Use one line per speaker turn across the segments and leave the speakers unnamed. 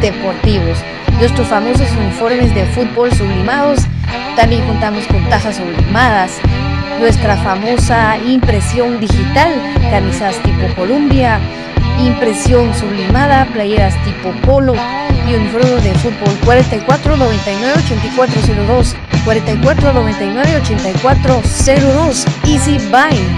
deportivos. Nuestros famosos uniformes de fútbol sublimados. También contamos con tazas sublimadas. Nuestra famosa impresión digital, camisas tipo Columbia, impresión sublimada, playeras tipo polo y uniforme de fútbol 44 99 8402 44 99 8402 Easy Buy.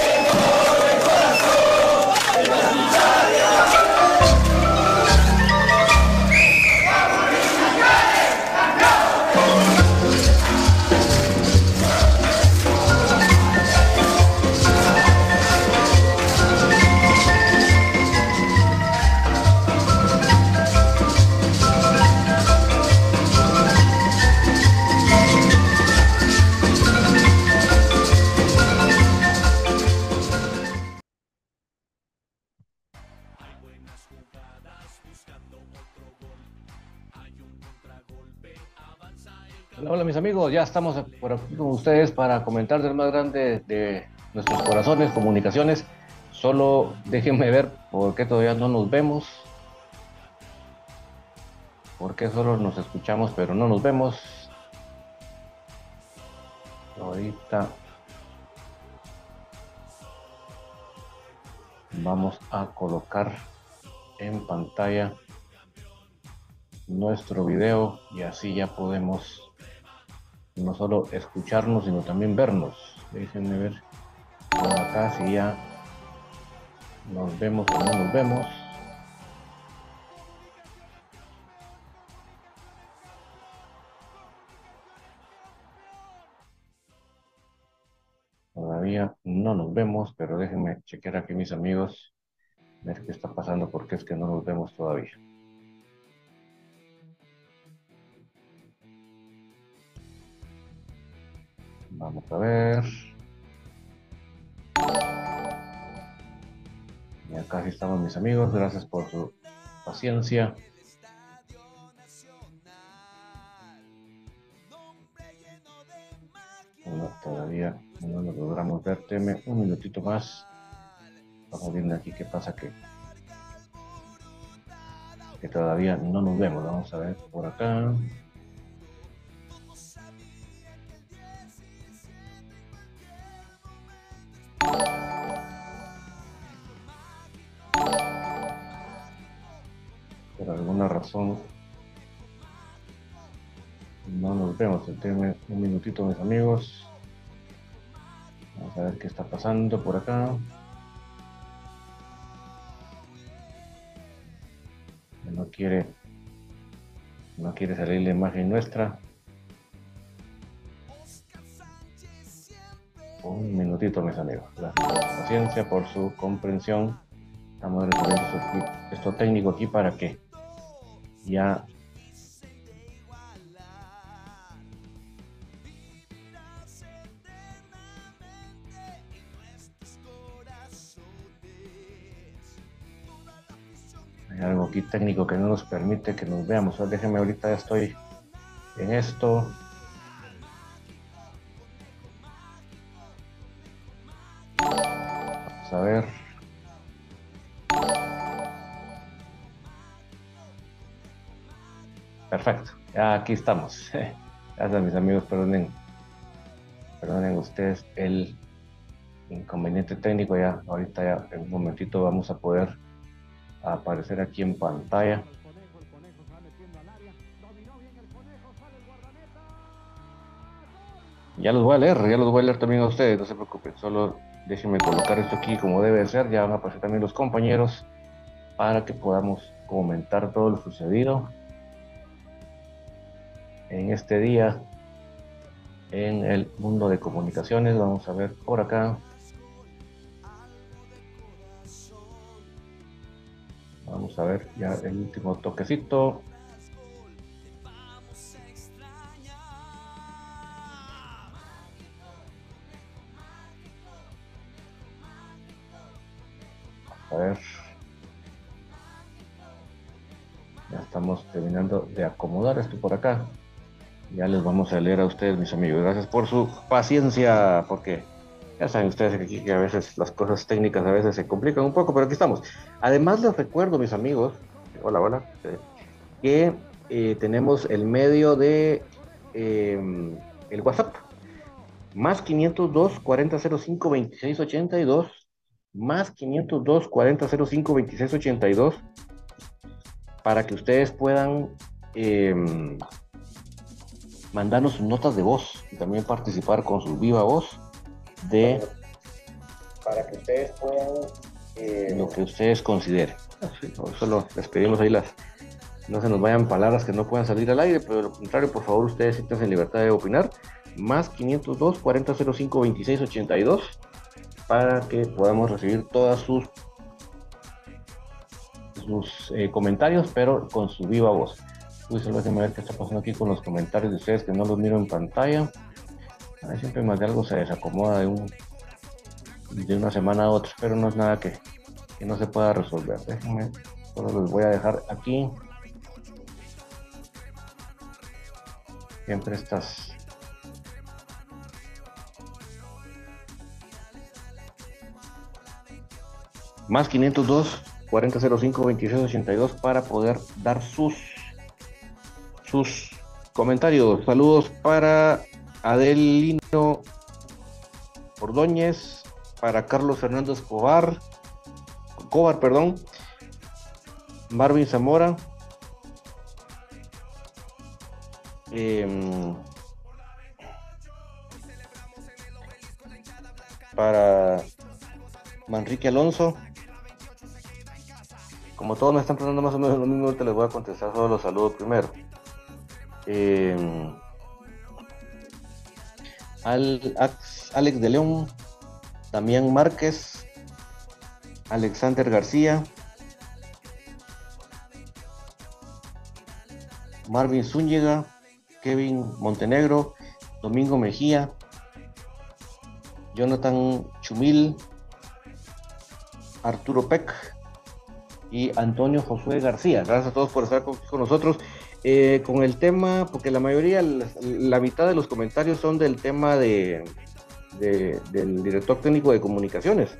Ya estamos por aquí con ustedes para comentar del más grande de nuestros corazones, comunicaciones. Solo déjenme ver por qué todavía no nos vemos. ¿Por qué solo nos escuchamos pero no nos vemos? Ahorita vamos a colocar en pantalla nuestro video y así ya podemos no solo escucharnos, sino también vernos. Déjenme ver acá si ya nos vemos o no nos vemos. Todavía no nos vemos, pero déjenme chequear aquí mis amigos, ver qué está pasando, porque es que no nos vemos todavía. Vamos a ver. Y acá sí estamos mis amigos, gracias por su paciencia. Todavía no nos logramos ver, teme un minutito más. Vamos viendo aquí qué pasa que, que todavía no nos vemos. Vamos a ver por acá. No nos vemos. Denme un minutito, mis amigos. Vamos a ver qué está pasando por acá. No quiere, no quiere salir la imagen nuestra. Un minutito, mis amigos. Gracias por su paciencia, por su comprensión. Estamos resolviendo esto técnico aquí para que ya hay algo aquí técnico que no nos permite que nos veamos. Déjenme ahorita ya estoy en esto. Vamos a ver. Perfecto, aquí estamos. Gracias mis amigos, perdonen, perdonen ustedes el inconveniente técnico. Ya ahorita ya en un momentito vamos a poder aparecer aquí en pantalla. Ya los voy a leer, ya los voy a leer también a ustedes, no se preocupen, solo déjenme colocar esto aquí como debe ser, ya van a aparecer también los compañeros para que podamos comentar todo lo sucedido en este día en el mundo de comunicaciones. Vamos a ver por acá. Vamos a ver ya el último toquecito. a ver. Ya estamos terminando de acomodar esto por acá. Ya les vamos a leer a ustedes, mis amigos. Gracias por su paciencia, porque ya saben ustedes que aquí que a veces las cosas técnicas a veces se complican un poco, pero aquí estamos. Además les recuerdo, mis amigos, hola, hola, eh, que eh, tenemos el medio de em, el WhatsApp, más 502 4005 2682, más 502 4005 2682, para que ustedes puedan eh, mandarnos sus notas de voz y también participar con su viva voz de para que ustedes puedan eh, lo que ustedes consideren. Solo les pedimos ahí las no se nos vayan palabras que no puedan salir al aire, pero de lo contrario, por favor, ustedes siéntanse en libertad de opinar. Más 502 4005 2682 para que podamos recibir todas sus sus eh, comentarios, pero con su viva voz. Uy, solo déjenme ver qué está pasando aquí con los comentarios de ustedes que no los miro en pantalla. siempre más de algo se desacomoda de, un, de una semana a otra, pero no es nada que, que no se pueda resolver. Déjenme, solo los voy a dejar aquí. Siempre estas más 502 4005 2682 para poder dar sus sus comentarios. Saludos para Adelino Ordóñez, para Carlos Fernando Escobar, Cobar, perdón, Marvin Zamora, em, para Manrique Alonso. Como todos me están preguntando más o menos lo mismo, te les voy a contestar solo los saludos primero. Eh, Alex de León, Damián Márquez, Alexander García, Marvin Zúñiga, Kevin Montenegro, Domingo Mejía, Jonathan Chumil, Arturo Peck y Antonio Josué García. Gracias a todos por estar con nosotros. Eh, con el tema, porque la mayoría, la, mitad de los comentarios son del tema de, del director técnico de comunicaciones,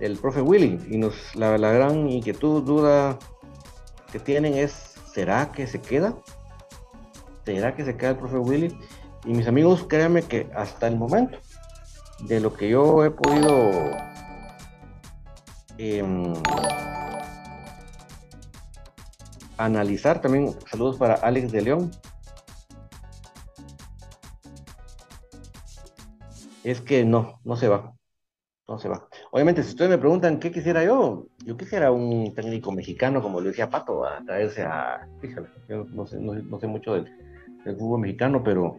el profe Willy, y nos, la, gran inquietud, duda que tienen es, ¿será que se queda? ¿Será que se queda el profe Willy? Y mis amigos, créanme que hasta el momento, de lo que yo he podido... Em, analizar. También saludos para Alex de León. Es que no, no se va. No se va. Obviamente, si ustedes me preguntan qué quisiera yo, yo quisiera un técnico mexicano, como lo decía Pato, a traerse a. Fíjate, yo no sé, no, sé mucho del, fútbol mexicano, pero.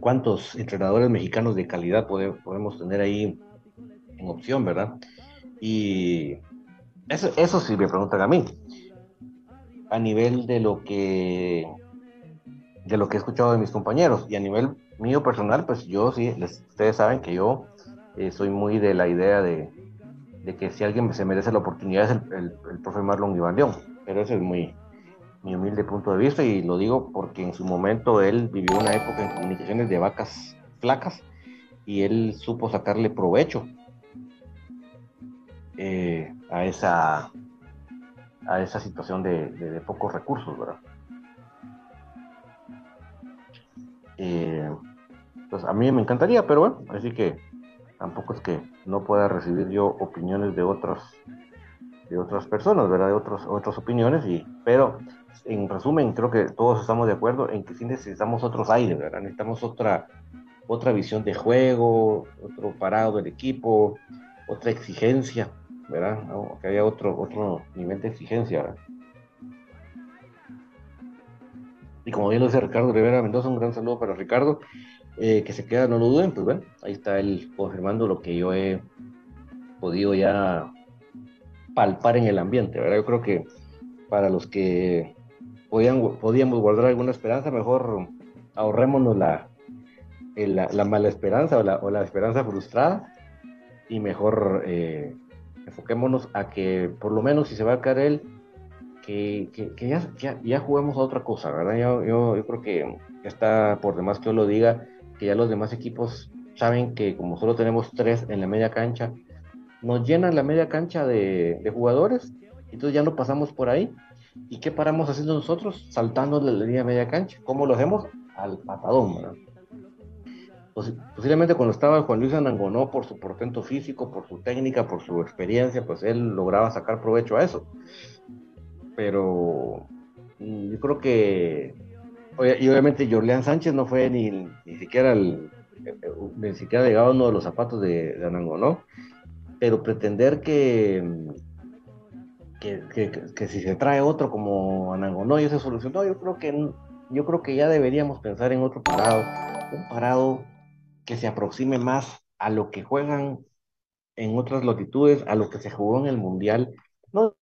¿Cuántos entrenadores mexicanos de calidad podemos tener ahí en opción, verdad? Y eso, eso sí me preguntan a mí. A nivel de lo que de lo que he escuchado de mis compañeros. Y a nivel mío personal, pues yo sí, ustedes saben que yo eh, soy muy de la idea de, que si alguien se merece la oportunidad es el, el, profe Marlon Iván León. Pero ese es muy, mi humilde punto de vista y lo digo porque en su momento él vivió una época en comunicaciones de vacas flacas y él supo sacarle provecho eh, a esa a esa situación de, de pocos recursos, ¿verdad? Eh, pues a mí me encantaría, pero bueno, así que tampoco es que no pueda recibir yo opiniones de otras de otras personas, ¿verdad? De otros, otras opiniones, y, pero en resumen creo que todos estamos de acuerdo en que sí necesitamos otros aires, ¿verdad? Necesitamos otra, otra visión de juego, otro parado del equipo, otra exigencia, ¿verdad? Que haya otro, otro nivel de exigencia. Y como bien lo dice Ricardo Rivera Mendoza, un gran saludo para Ricardo, eh, que se queda, no lo duden, pues bueno, ahí está él confirmando lo que yo he podido ya palpar en el ambiente, ¿verdad? Yo creo que para los que podían, podíamos guardar alguna esperanza, mejor ahorrémonos la, la, mala esperanza o la, o la, esperanza frustrada y mejor eh, enfoquémonos a que por lo menos si se va a caer él, que, ya, ya, jugamos a otra cosa, ¿verdad? Yo, yo, creo que está por demás que yo lo diga, que ya los demás equipos saben que como solo tenemos tres en la media cancha, nos llenan la media cancha de, de jugadores, entonces ya no pasamos por ahí. ¿Y qué paramos haciendo nosotros? Saltando la línea media cancha. ¿Cómo lo hacemos? Al patadón, ¿verdad? Posiblemente cuando estaba Juan Luis Anangonó, por su portento físico, por su técnica, por su experiencia, pues él lograba sacar provecho a eso pero mm, yo creo que y obviamente Jorleán Sánchez no fue ni, ni siquiera el, ni siquiera llegado uno de los zapatos de, de Anango, ¿no? Pero pretender que, que, que, si se trae otro como Anango, no, y se solucionó, yo creo que yo creo que ya deberíamos pensar en otro parado, un parado que se aproxime más a lo que juegan en otras latitudes, a lo que se jugó en el Mundial, no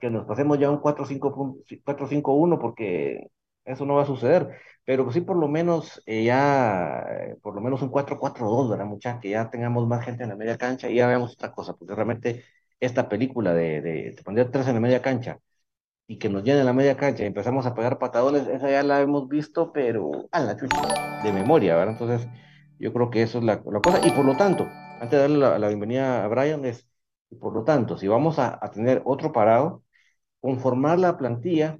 que nos pasemos ya un 4-5-1 porque eso no va a suceder, pero sí por lo menos eh, ya, eh, por lo menos un 4-4-2, ¿verdad, muchachos? Que ya tengamos más gente en la media cancha y ya veamos otra cosa, porque realmente esta película de, de, poner tres en la media cancha y que nos llene la media cancha y empezamos a pegar patadones, esa ya la hemos visto, pero a la chucha, de memoria, ¿verdad? Entonces, yo creo que eso es la, la cosa, y por lo tanto, antes de darle la, la bienvenida a Brian, es y por lo tanto, si vamos a, tener otro parado, conformar la plantilla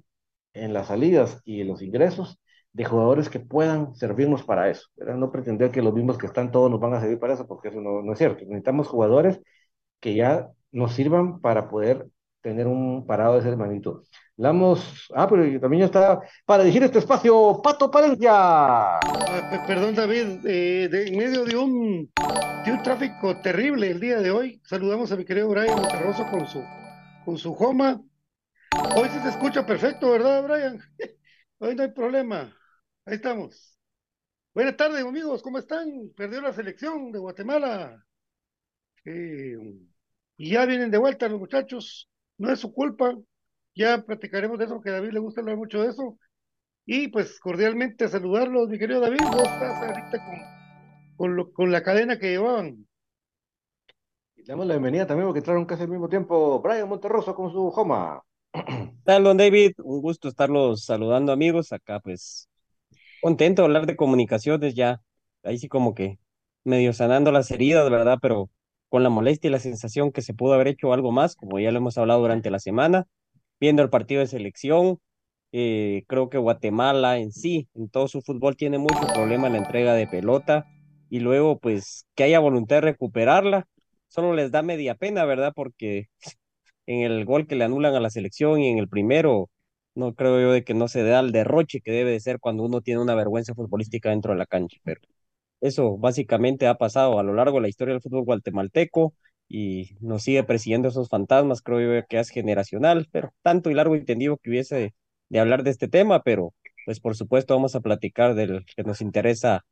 en las salidas y en los ingresos de jugadores que puedan servirnos para eso. No pretender que los mismos que están todos nos van a servir para eso, porque eso no, no es cierto. Necesitamos jugadores que ya nos sirvan para poder tener un parado de ese magnitud. Damos, ah, pero también está para dirigir este espacio, Pato Palencia. Ah,
perdón, David, eh, en medio de un, de un tráfico terrible el día de hoy, saludamos a mi querido Brian Monterroso con su, con su Joma. Hoy sí se escucha perfecto, ¿verdad, Brian? Hoy no hay problema. Ahí estamos. Buenas tardes, amigos, ¿cómo están? Perdió la selección de Guatemala. Eh, y ya vienen de vuelta los muchachos no es su culpa. Ya platicaremos de eso, que a David le gusta hablar mucho de eso. Y pues cordialmente saludarlos, mi querido David. Vos estás ahorita con, con, la cadena que llevaban.
Y damos la bienvenida también porque entraron casi al mismo tiempo Brian Monterroso con su Joma.
tal, don David? Un gusto estarlos saludando, amigos. Acá, pues, contento de hablar de comunicaciones ya. Ahí sí, como que medio sanando las heridas, ¿verdad? Pero con la molestia y la sensación que se pudo haber hecho algo más, como ya lo hemos hablado durante la semana, viendo el partido de selección. Eh, creo que Guatemala en sí, en todo su fútbol, tiene mucho problema en la entrega de pelota y luego, pues, que haya voluntad de recuperarla. solo les da media pena, ¿verdad? Porque en el gol que le anulan a la selección y en el primero, no creo yo de que no se da el derroche que debe de ser cuando uno tiene una vergüenza futbolística dentro de la cancha, pero eso básicamente ha pasado a lo largo de la historia del fútbol guatemalteco y nos sigue persiguiendo esos fantasmas, creo yo que es generacional, pero tanto y largo y tendido que hubiese de hablar de este tema, pero pues por supuesto vamos a platicar del que nos interesa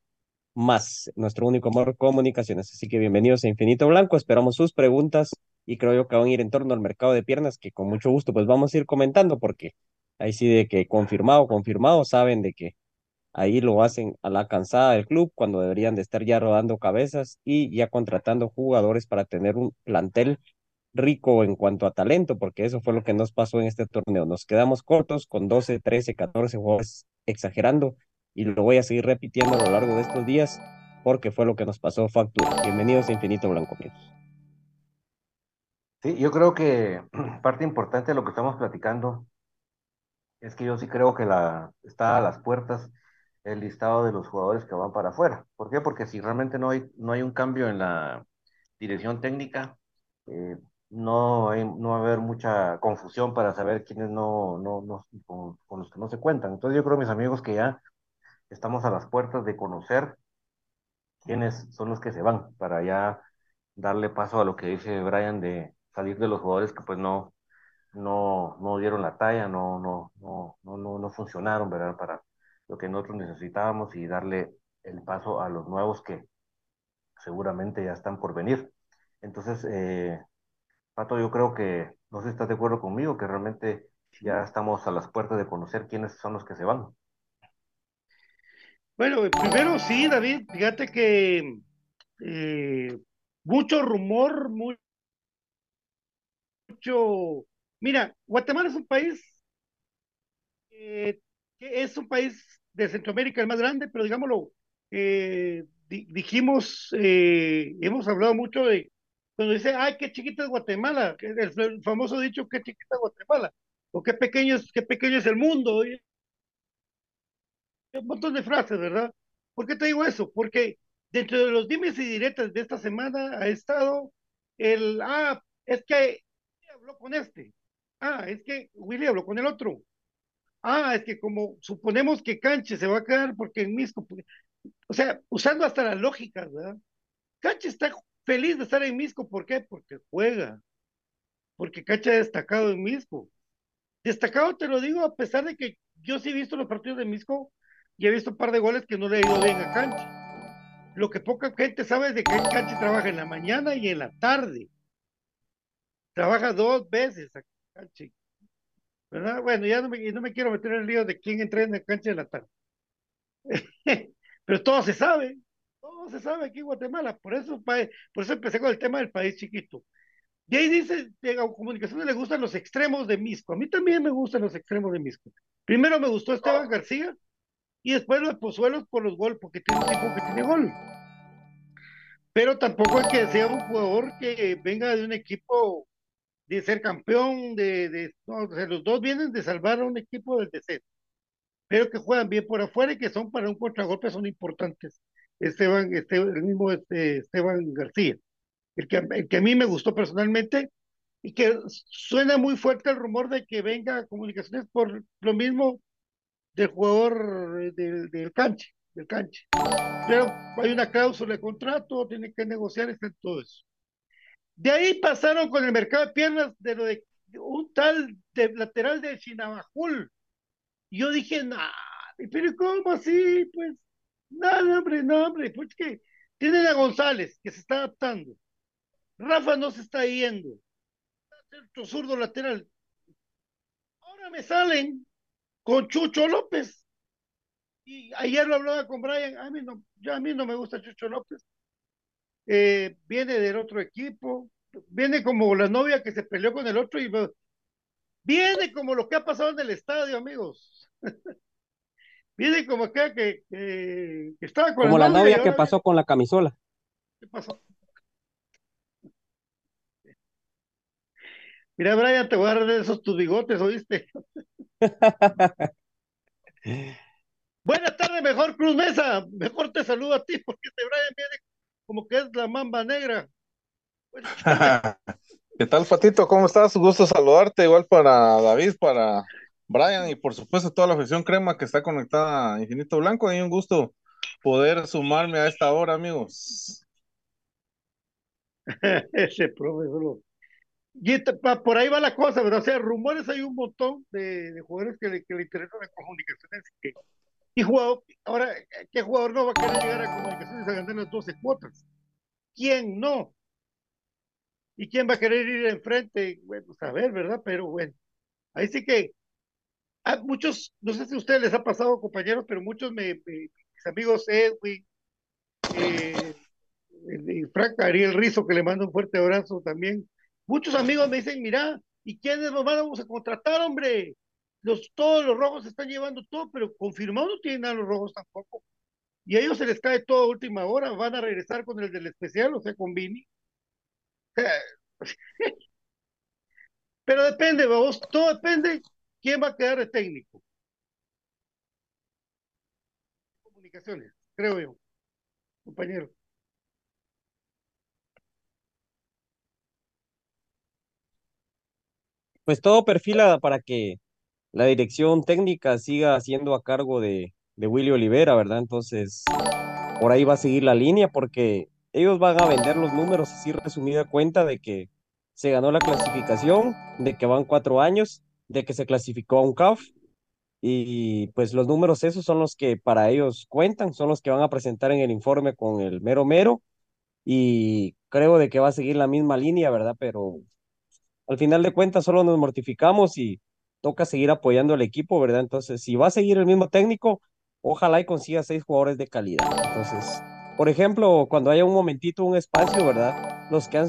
más, nuestro único amor, comunicaciones. Así que bienvenidos a Infinito Blanco, esperamos sus preguntas y creo yo que van a ir en torno al mercado de piernas, que con mucho gusto pues vamos a ir comentando porque ahí sí de que confirmado, confirmado, saben de que ahí lo hacen a la cansada del club cuando deberían de estar ya rodando cabezas y ya contratando jugadores para tener un plantel rico en cuanto a talento, porque eso fue lo que nos pasó en este torneo. Nos quedamos cortos con 12, 13, 14 jugadores exagerando y lo voy a seguir repitiendo a lo largo de estos días porque fue lo que nos pasó factura. Bienvenidos a Infinito Blanco, amigos.
Sí, yo creo que parte importante de lo que estamos platicando es que yo sí creo que la, está a las puertas el listado de los jugadores que van para afuera. ¿Por qué? Porque si realmente no hay, no hay un cambio en la dirección técnica, eh, no, no va a haber mucha confusión para saber quiénes no, no, no con, con, los que no se cuentan. Entonces yo creo, mis amigos, que ya estamos a las puertas de conocer quiénes son los que se van, para ya darle paso a lo que dice Brian de salir de los jugadores que pues no, no, no dieron la talla, no, no, no, no, no funcionaron, ¿verdad? Para lo que nosotros necesitábamos y darle el paso a los nuevos que seguramente ya están por venir. Entonces, eh, Pato, yo creo que, no sé si estás de acuerdo conmigo, que realmente ya estamos a las puertas de conocer quiénes son los que se van.
Bueno, primero sí, David, fíjate que eh, mucho rumor, mucho... Mira, Guatemala es un país eh, que es un país de Centroamérica el más grande, pero digámoslo, eh, dijimos, eh, hemos hablado mucho de cuando dice, ay, qué chiquita es Guatemala, el, famoso dicho, qué chiquita es Guatemala, o qué pequeño es, qué pequeño es el mundo, un montón de frases, ¿verdad? ¿Por qué te digo eso? Porque dentro de los dimes y diretas de esta semana ha estado el, ah, es que habló con este, ah, es que Willy habló con el otro, ah, es que como suponemos que Canche se va a quedar porque en Misco, o sea, usando hasta las lógicas, ¿verdad? Canche está feliz de estar en Misco, ¿por qué? Porque juega, porque Canche ha destacado en Misco. Destacado te lo digo a pesar de que yo sí he visto los partidos de Misco y he visto un par de goles que no le ha ido bien a Canche. Lo que poca gente sabe es de que Canche trabaja en la mañana y en la tarde. Trabaja dos veces a Canche. ¿Verdad? Bueno, ya no me, no me quiero meter en el lío de quién entrena en la cancha de la tarde. Pero todo se sabe, todo se sabe aquí en Guatemala, por eso, por eso empecé con el tema del país chiquito. Y ahí dice, a comunicaciones le gustan los extremos de Misco. A mí también me gustan los extremos de Misco. Primero me gustó Esteban García y después los Pozuelos por los goles, porque tiene un tipo que tiene gol. Pero tampoco es que sea un jugador que venga de un equipo de ser campeón, de, de los dos vienen de salvar a un equipo del descenso, pero que juegan bien por afuera y que son para un contragolpe son importantes. Esteban, este, el mismo este, Esteban García, el que, el que a mí me gustó personalmente y que suena muy fuerte el rumor de que venga a comunicaciones por lo mismo del jugador del, del canche, del canche. Pero hay una cláusula de contrato, tiene que negociar, está todo eso. De ahí pasaron con el mercado de piernas de lo de un tal lateral de Chinabajul. Yo dije, no, pero ¿cómo así? Pues, no, hombre, no, hombre, pues que tienen a González, que se está adaptando. Rafa no se está yendo. Otro zurdo lateral. Ahora me salen con Chucho López. Y ayer lo hablaba con Brian, a mí no, yo a mí no me gusta Chucho López. Eh, viene del otro equipo, viene como la novia que se peleó con el otro y viene como lo que ha pasado en el estadio, amigos. viene como acá que, que, estaba
con como la, novia, que pasó con la camisola.
¿Qué pasó? Mira, Brian, te voy a dar de esos tus bigotes, ¿oíste? Buenas tardes, mejor Cruz Mesa. Mejor te saludo a ti porque este Brian viene como que es la mamba negra.
¿Qué tal, Patito? ¿Cómo estás? Gusto saludarte, igual para David, para Brian y por supuesto toda la afición crema que está conectada a Infinito Blanco. Y un gusto poder sumarme a esta hora, amigos.
Ese profesor. Y por ahí va la cosa, ¿verdad? O sea, rumores hay un montón de, jugadores que le, que le interesan las comunicaciones. Que, y jugador, ahora, ¿qué jugador no va a querer llegar a comunicaciones a ganar las 12 cuotas? ¿Quién no? ¿Y quién va a querer ir enfrente? Bueno, a ver, ¿verdad? Pero bueno, ahí sí que a muchos, no sé si a ustedes les ha pasado, compañeros, pero muchos me, mis amigos Edwin, eh, Frank Ariel Rizo, que le mando un fuerte abrazo también. Muchos amigos me dicen, mira, ¿y quiénes nos vamos a contratar, hombre? Los, todos los rojos están llevando todo, pero confirmado no tienen nada los rojos tampoco. Y a ellos se les cae todo a última hora, van a regresar con el del especial, o sea, con Vini. Pero depende, vos, todo depende quién va a quedar de técnico. Comunicaciones, creo yo, compañero.
Pues todo perfila para que la dirección técnica siga siendo a cargo de, de Willy Olivera, ¿verdad? Entonces, por ahí va a seguir la línea porque ellos van a vender los números así resumida cuenta de que se ganó la clasificación, de que van cuatro años, de que se clasificó a un CAF y pues los números esos son los que para ellos cuentan, son los que van a presentar en el informe con el mero mero y creo de que va a seguir la misma línea, ¿verdad? Pero al final de cuentas solo nos mortificamos y toca seguir apoyando al equipo, ¿verdad? Entonces, si va a seguir el mismo técnico, ojalá y consiga seis jugadores de calidad. Entonces, por ejemplo, cuando haya un momentito, un espacio, ¿verdad? Los que han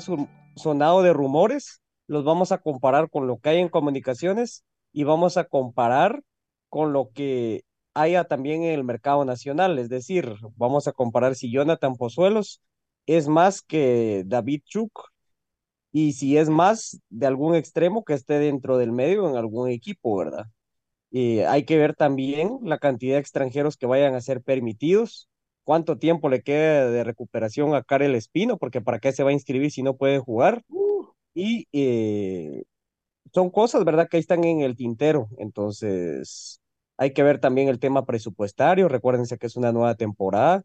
sonado de rumores, los vamos a comparar con lo que hay en comunicaciones y vamos a comparar con lo que haya también en el mercado nacional. Es decir, vamos a comparar si Jonathan Pozuelos es más que David Chuk y si es más de algún extremo que esté dentro del medio en algún equipo, ¿verdad? Y hay que ver también la cantidad de extranjeros que vayan a ser permitidos cuánto tiempo le queda de recuperación a Karel Espino, porque para qué se va a inscribir si no puede jugar. Y eh, son cosas, ¿verdad?, que están en el tintero. Entonces, hay que ver también el tema presupuestario. Recuérdense que es una nueva temporada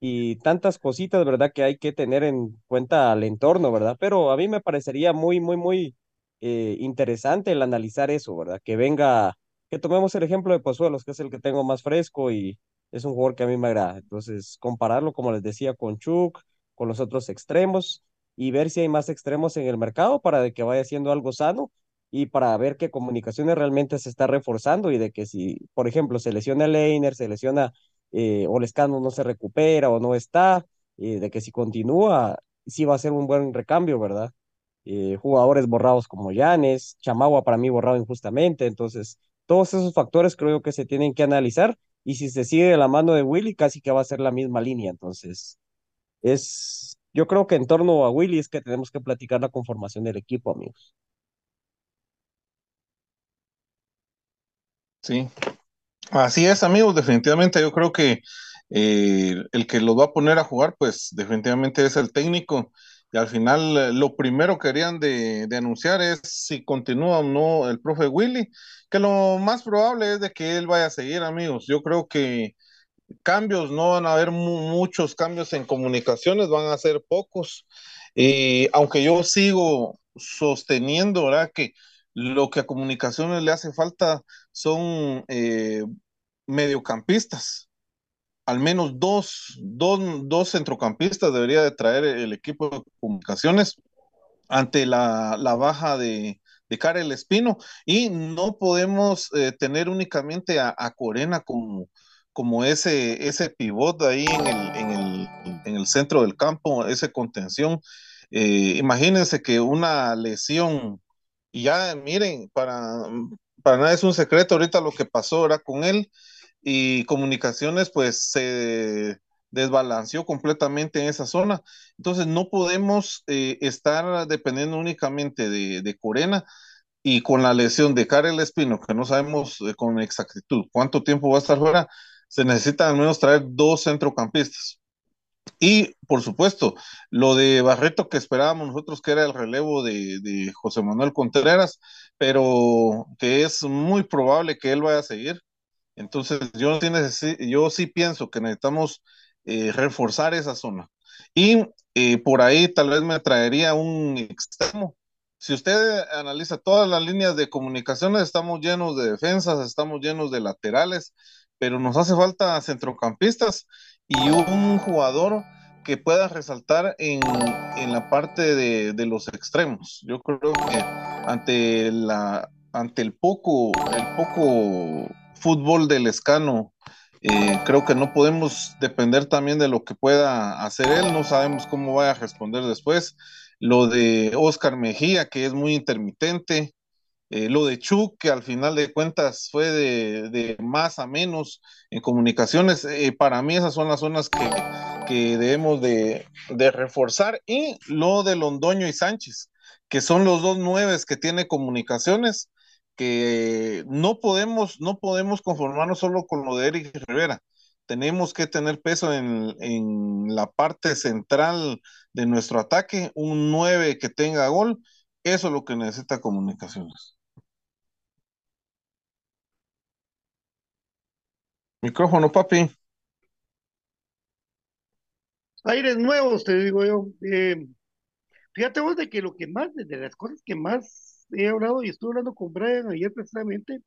y tantas cositas, ¿verdad?, que hay que tener en cuenta al entorno, ¿verdad? Pero a mí me parecería muy, muy, muy eh, interesante el analizar eso, ¿verdad? Que venga, que tomemos el ejemplo de Pozuelos, que es el que tengo más fresco y es un jugador que a mí me agrada. Entonces, compararlo, como les decía, con Chuk, con los otros extremos y ver si hay más extremos en el mercado para de que vaya siendo algo sano y para ver qué comunicaciones realmente se está reforzando y de que si, por ejemplo, se lesiona Leiner, se lesiona eh, o Lescano no se recupera o no está, eh, de que si continúa, sí va a ser un buen recambio, ¿verdad? Eh, jugadores borrados como Llanes, Chamagua para mí borrado injustamente, entonces todos esos factores creo que se tienen que analizar y si se sigue de la mano de Willy, casi que va a ser la misma línea. Entonces, es, yo creo que en torno a Willy es que tenemos que platicar la conformación del equipo, amigos.
Sí, así es, amigos, definitivamente yo creo que eh, el que los va a poner a jugar, pues definitivamente es el técnico. Y al final eh, lo primero que querían de, de, anunciar es si continúa o no el profe Willy, que lo más probable es de que él vaya a seguir, amigos. Yo creo que cambios, no van a haber muchos cambios en comunicaciones, van a ser pocos. Y aunque yo sigo sosteniendo, ¿verdad? Que lo que a comunicaciones le hace falta son eh, mediocampistas al menos dos, dos, dos, centrocampistas debería de traer el equipo de comunicaciones ante la, la baja de, de Karel Espino y no podemos eh, tener únicamente a, Corena como, como ese, ese pivot ahí en el, en, el, en el centro del campo, ese contención. Eh, imagínense que una lesión, y ya miren, para, para nada es un secreto ahorita lo que pasó ahora con él, y comunicaciones pues se desbalanceó completamente en esa zona. Entonces no podemos eh, estar dependiendo únicamente de, de, Corena y con la lesión de Karel Espino, que no sabemos eh, con exactitud cuánto tiempo va a estar fuera, se necesita al menos traer dos centrocampistas. Y, por supuesto, lo de Barreto que esperábamos nosotros, que era el relevo de, de, José Manuel Contreras, pero que es muy probable que él vaya a seguir. Entonces, yo, yo sí pienso que necesitamos eh, reforzar esa zona. Y eh, por ahí tal vez me traería un extremo. Si usted analiza todas las líneas de comunicaciones, estamos llenos de defensas, estamos llenos de laterales, pero nos hace falta centrocampistas y un jugador que pueda resaltar en, la parte de, los extremos. Yo creo que ante la ante el poco el poco fútbol del escano eh, creo que no podemos depender también de lo que pueda hacer él, no sabemos cómo vaya a responder después. Lo de Oscar Mejía, que es muy intermitente, eh, lo de Chuck, que al final de cuentas fue de, más a menos en comunicaciones, eh, para mí esas son las zonas que, debemos de, reforzar. Y lo de Londoño y Sánchez, que son los dos nueves que tiene comunicaciones, que no podemos, no podemos conformarnos solo con lo de Eric Rivera. Tenemos que tener peso en, la parte central de nuestro ataque, un 9 que tenga gol. Eso es lo que necesita comunicaciones. Micrófono, papi.
Aires nuevos, te digo yo. Eh, fíjate vos de que lo que más, de las cosas que más he hablado y estuve hablando con Brian ayer precisamente,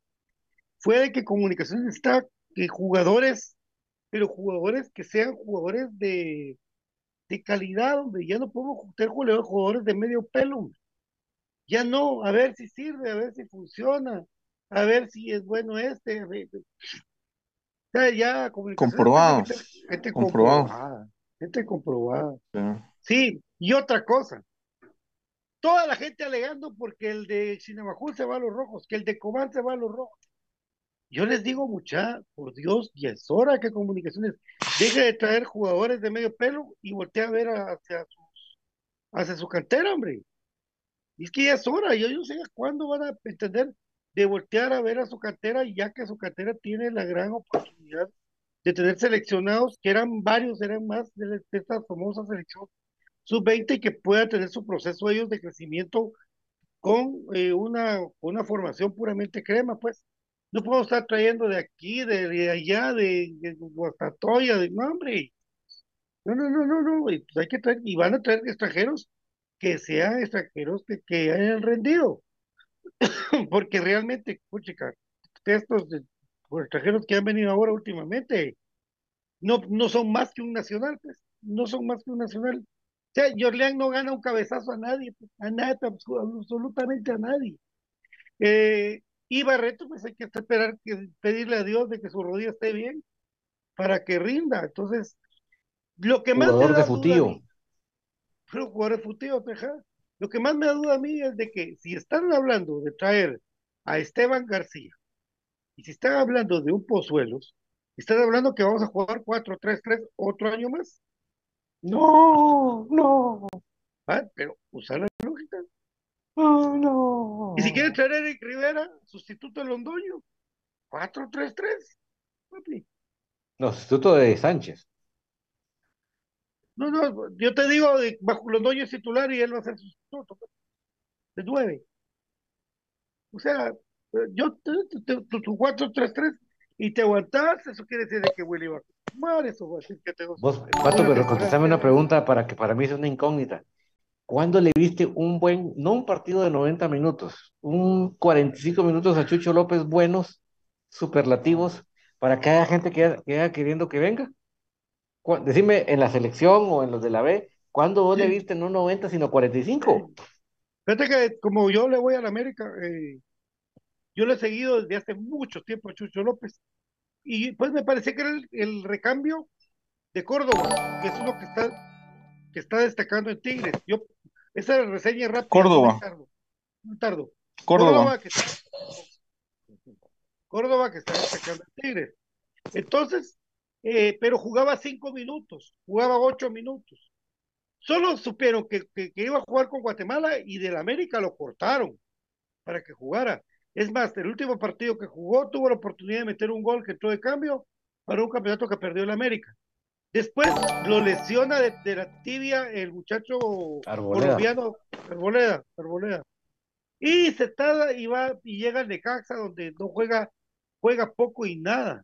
fue de que comunicaciones está, que jugadores, pero jugadores que sean jugadores de, de calidad, donde ya no podemos tener jugadores de medio pelo. Ya no, a ver si sirve, a ver si funciona, a ver si es bueno este. Ya, ya,
comprobado.
Gente, comprobada. Gente comprobada. Sí. y otra cosa. Toda la gente alegando porque el de Cinemajul se va a los rojos, que el de Cobán se va a los rojos. Yo les digo, mucha, por Dios, y es hora que Comunicaciones deje de traer jugadores de medio pelo y voltee a ver hacia, hacia su cantera, hombre. Y es que ya es hora, yo no sé cuándo van a entender de voltear a ver a su cartera, ya que su cartera tiene la gran oportunidad de tener seleccionados, que eran varios, eran más de, esta famosa selección sub-20 que pueda tener su proceso ellos de crecimiento con eh, una, una formación puramente crema, pues. No podemos estar trayendo de aquí, de, allá, de, de de no, hombre. No, no, no, no, no. Pues hay que traer, y van a traer extranjeros que sean extranjeros que, que hayan rendido. porque realmente, puchica, estos extranjeros que han venido ahora últimamente, no, no son más que un nacional, pues, no son más que un nacional. O sea, Jorleán no gana un cabezazo a nadie, pues, a nadie, absolutamente a nadie. Eh, y Barreto, pues hay que esperar, que pedirle a Dios de que su rodilla esté bien para que rinda. Entonces, lo que más.
Jugador de futío.
jugador de futío, lo que más me da duda a mí es de que si están hablando de traer a Esteban García y si están hablando de un Pozuelos, ¿están hablando que vamos a jugar 4-3-3 otro año más? No, no. Ah, pero usar la lógica. No, no. Y si quieren traer a Eric Rivera, sustituto de Londoño, 4-3-3.
No, sustituto de Sánchez.
No, no, yo te digo, bajo Londoño es titular y él va a ser sustituto. Pues, de nueve. O sea, yo tu 4-3-3 y te aguantas, eso quiere decir de que Willy va a fumar, eso va a decir que te
Vos, Pato, pero contestame una pregunta para que para mí es una incógnita. ¿Cuándo le viste un buen, no un partido de 90 minutos, un 45 minutos a Chucho López buenos, superlativos, para que haya gente que haya queriendo que venga? Decime, en la selección o en los de la B, ¿cuándo vos le viste no 90 sino 45?
Fíjate que como yo le voy a la América, eh, yo lo he seguido desde hace mucho tiempo a Chucho López. Y pues me parece que era el, recambio de Córdoba, que es uno que está, que está destacando en Tigres. Yo, esa reseña rápida.
Córdoba.
Un tardo.
Córdoba. Córdoba que,
está, Córdoba que está destacando en Tigres. Entonces, eh, pero jugaba cinco minutos, jugaba ocho minutos. Solo supieron que, iba a jugar con Guatemala y del América lo cortaron para que jugara. Es más, el último partido que jugó tuvo la oportunidad de meter un gol que entró de cambio para un campeonato que perdió el América. Después lo lesiona de, de la tibia el muchacho
Arboleda.
colombiano, Arboleda, Arboleda. Y se tarda y va y llega al Necaxa donde no juega, juega poco y nada.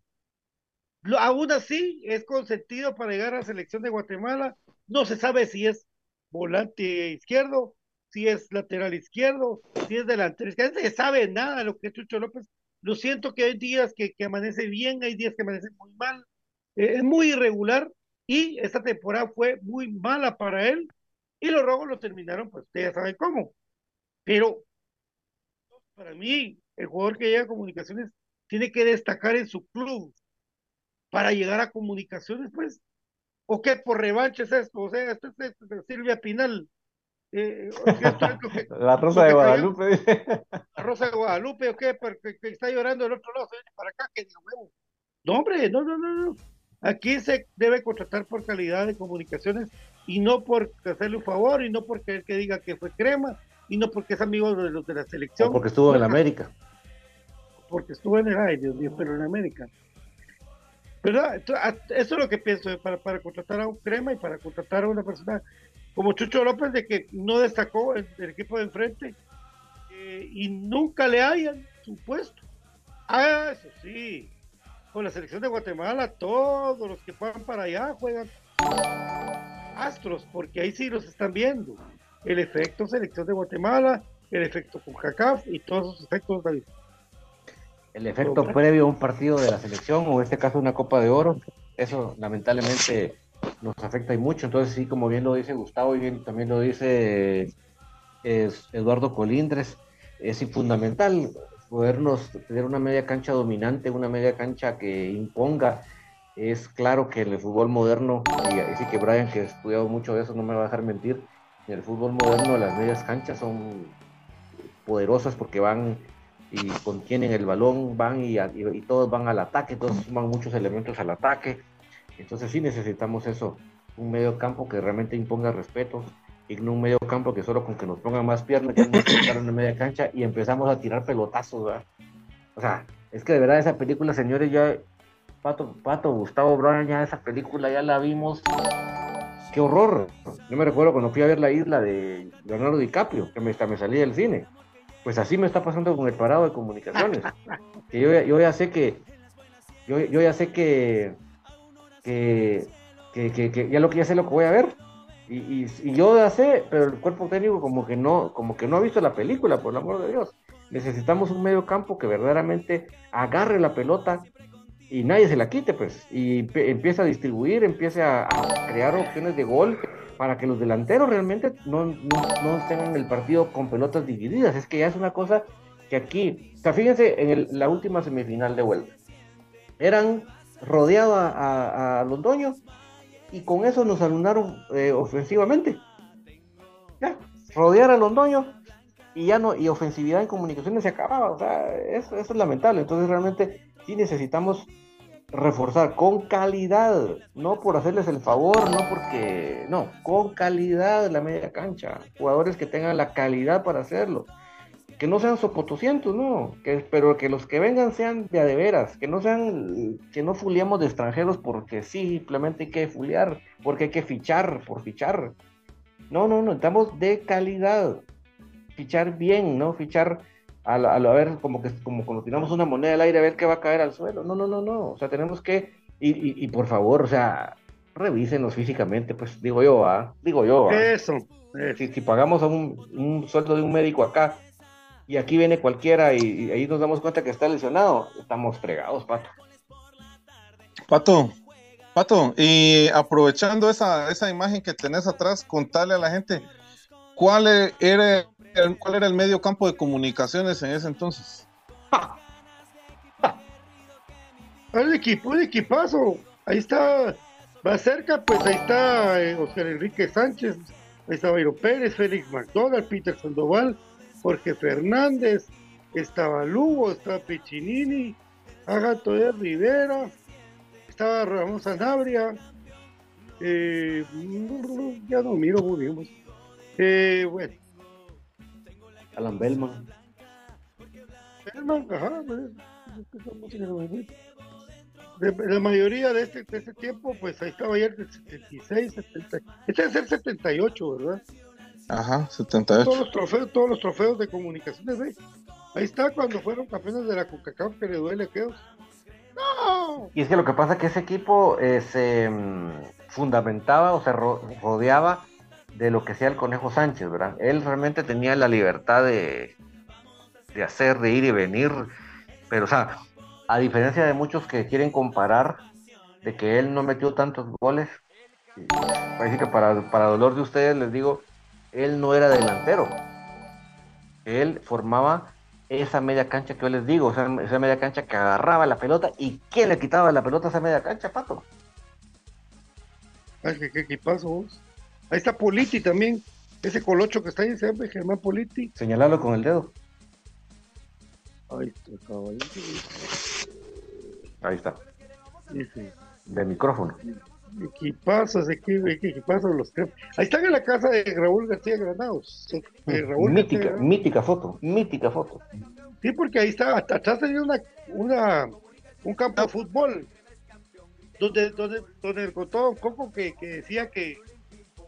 Lo- aún así es consentido para llegar a la selección de Guatemala. No se sabe si es volante izquierdo, si es lateral izquierdo, si es delantero izquierdo. Se sabe nada lo que es Chucho López. Lo siento que hay días que, que amanece bien, hay días que amanece muy mal. Eh, es muy irregular y esta temporada fue muy mala para él y los rojos lo terminaron, pues ustedes saben cómo. Pero para mí, el jugador que llega a comunicaciones tiene que destacar en su club para llegar a comunicaciones, pues. ¿O qué por revancha es esto? O sea, esto es, esto es Silvia Pinal. Eh, que-
La Rosa de
cayó-
Guadalupe.
la Rosa de Guadalupe o qué, porque que está llorando del otro lado, se viene para acá, que nuevo. No, hombre, no, no, no, no. Aquí se debe contratar por calidad de comunicaciones y no por hacerle un favor y no porque él que diga que fue crema y no porque es amigo de los de la selección.
O porque estuvo en la América.
porque estuvo en el ay, Dios mío, pero en América. ¿Verdad? Entonces, a- Eso es lo que pienso eh, para, para contratar a un crema y para contratar a una persona como Chucho López de que no destacó el, el equipo de enfrente eh, y nunca le hayan su puesto. Ah, eso sí. Con la selección de Guatemala, todos los que van para allá juegan astros, porque ahí sí los están viendo. El efecto selección de Guatemala, el efecto con CACAF y todos esos efectos, David.
El efecto previo a un partido de la selección, o en este caso una Copa de Oro, eso lamentablemente nos afecta y mucho. Entonces, sí, como bien lo dice Gustavo y bien también lo dice Eduardo Colindres, es fundamental podernos tener una media cancha dominante, una media cancha que imponga. Es claro que en el fútbol moderno, y así que Brian, que ha estudiado mucho de eso, no me va a dejar mentir, en el fútbol moderno las medias canchas son poderosas porque van y contienen el balón, van y, y, y todos van al ataque, todos suman muchos elementos al ataque. Entonces sí necesitamos eso, un medio campo que realmente imponga respeto, y no un medio campo que solo con que nos pongan más piernas, en la media cancha y empezamos a tirar pelotazos, ¿verdad? O sea, es que de verdad esa película, señores, ya, Pato, Pato, Gustavo Brown, ya esa película ya la vimos. ¡Qué horror! Yo me recuerdo cuando fui a ver la isla de Leonardo DiCaprio, que me, hasta me salí del cine. Pues así me está pasando con el parado de comunicaciones. Que yo, ya- sé que, yo ya sé que, que, que, que- ya lo que ya sé lo que voy a ver. Y, y, yo ya sé, pero el cuerpo técnico como que no, como que no ha visto la película, por el amor de Dios. Necesitamos un medio campo que verdaderamente agarre la pelota y nadie se la quite, pues. Y empieza a distribuir, empiece a, a crear opciones de gol para que los delanteros realmente no, no, no tengan el partido con pelotas divididas. Es que ya es una cosa que aquí, o sea, fíjense en el- la última semifinal de vuelta. Eran rodeados a, a, Londoño y con eso nos alunaron eh, ofensivamente. Ya, rodear a Londoño y ya no, y ofensividad en comunicaciones se acababa. O sea, eso, eso es lamentable. Entonces realmente sí necesitamos reforzar con calidad, no por hacerles el favor, no porque, no, con calidad la media cancha, jugadores que tengan la calidad para hacerlo, que no sean sopotoscientos, no, que, pero que los que vengan sean de a de veras, que no sean, que no fuliamos de extranjeros porque sí, simplemente hay que fuliar, porque hay que fichar por fichar. No, no, no, estamos de calidad, fichar bien, ¿no? Fichar a, la- a, la- a ver como que como cuando tiramos una moneda al aire a ver qué va a caer al suelo. No, no, no, no. O sea, tenemos que, y, y, y por favor, o sea, revísenos físicamente, pues digo yo, ¿ah? Digo yo, ¿ah?
Eso.
Si, si pagamos a un, un sueldo de un médico acá y aquí viene cualquiera y, y ahí nos damos cuenta que está lesionado, estamos fregados, pato.
Pato, Pato, y aprovechando esa, esa imagen que tenés atrás, contarle a la gente cuál e- era el, cuál era el medio campo de comunicaciones en ese entonces.
El equipo, un equipazo. Ahí está, va cerca, pues ahí está eh, Oscar Enrique Sánchez, ahí está Bayro Pérez, Félix McDonald, Peter Sandoval, Jorge Fernández, estaba Lugo, estaba Piccinini, Agato de Rivera, estaba Ramón Sanabria, eh, ya no miro muy bien. pues. Eh, bueno,
Alan Bellman.
Herman, ajá, pues, es de la mayoría de este, de este tiempo, pues ahí estaba ya el 76, 70. Este debe ser 78, ¿verdad?
Ajá, 78.
Todos los trofeos, todos los trofeos de comunicaciones, ¿ve? Ahí está cuando fueron campeones de la CONCACAF que le duele que ¡No!
Y es que lo que pasa es que ese equipo eh, se mm, fundamentaba o se rodeaba de lo que sea el Conejo Sánchez, ¿verdad? Él realmente tenía la libertad de, de hacer, de ir y venir, pero o sea, a diferencia de muchos que quieren comparar de que él no metió tantos goles, parece que para, para dolor de ustedes les digo, él no era delantero, él formaba esa media cancha que yo les digo, esa, esa media cancha que agarraba la pelota y ¿quién le quitaba la pelota a esa media cancha, Pato?
Ay, qué, qué equipazo vos. Ahí está Politi también, ese colocho que está ahí, se llama Germán Politi.
Señalarlo con el dedo.
Ahí está, caballito.
Ahí está.
Sí, sí.
De micrófono.
Equipazos, equi- equipazos los tres. Ahí están en la casa de Raúl García Granados. De Raúl García
mítica,
Granados.
mítica foto, mítica foto.
Sí, porque ahí está, hasta atrás tenía una, una, un campo de fútbol, donde, donde, donde contó Coco que, que decía que,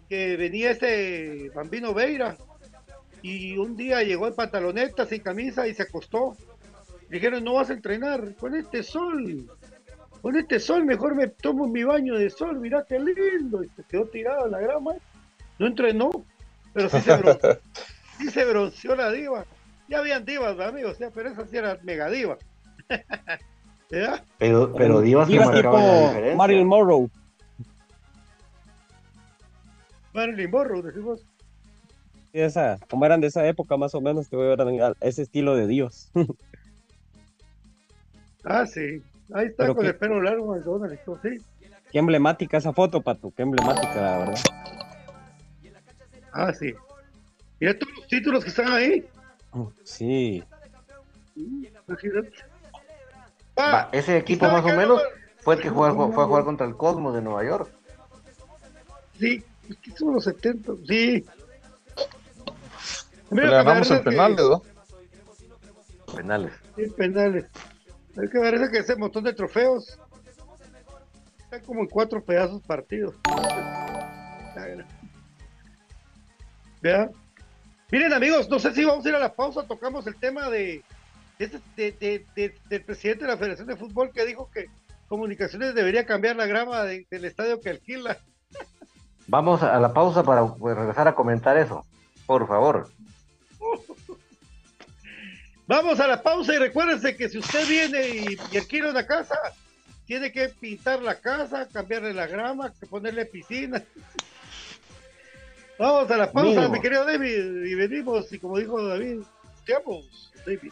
que venía este Bambino Veira, y un día llegó en pantaloneta, sin camisa, y se acostó. Dijeron, no vas a entrenar con este sol, con este sol, mejor me tomo mi baño de sol, mirá qué lindo, y se quedó tirado en la grama, no entrenó, pero sí se, bron- sí se bronceó la diva. Ya habían divas, amigos, ya, pero esa sí era mega diva. ¿Ya?
Pero, pero Divas que
Divas
marcaban la
tipo. Marilyn Monroe.
Marilyn Monroe, decimos.
Esa, como eran de esa época más o menos, que eran a- ese estilo de Dios.
Ah, sí. Ahí está
Pero
con
qué-
el pelo largo, todo, sí.
Qué emblemática esa foto, Pato, qué emblemática, la verdad.
Ah, sí. Mira todos los títulos que están ahí.
Sí.
Va, ese equipo
¿y sabe
más o menos fue el que jugó- fue a jugar contra el Cosmos de Nueva York.
Sí, es que son los 70. Sí.
Le ganamos en penales, ¿no?
Penales.
Sí, penales. Es que parece que ese montón de trofeos están como en cuatro pedazos partidos. Vean. Miren amigos, no sé si vamos a ir a la pausa, tocamos el tema de, de este- de- de- de- del presidente de la Federación de Fútbol que dijo que Comunicaciones debería cambiar la grama de- del estadio que alquila.
Vamos a la pausa para regresar a comentar eso. Por favor.
Vamos a la pausa y recuérdense que si usted viene y, y alquila una casa, tiene que pintar la casa, cambiarle la grama, que ponerle piscina. Vamos a la pausa,
Mínimo.
mi querido David, y venimos, y como dijo David, te amo, David.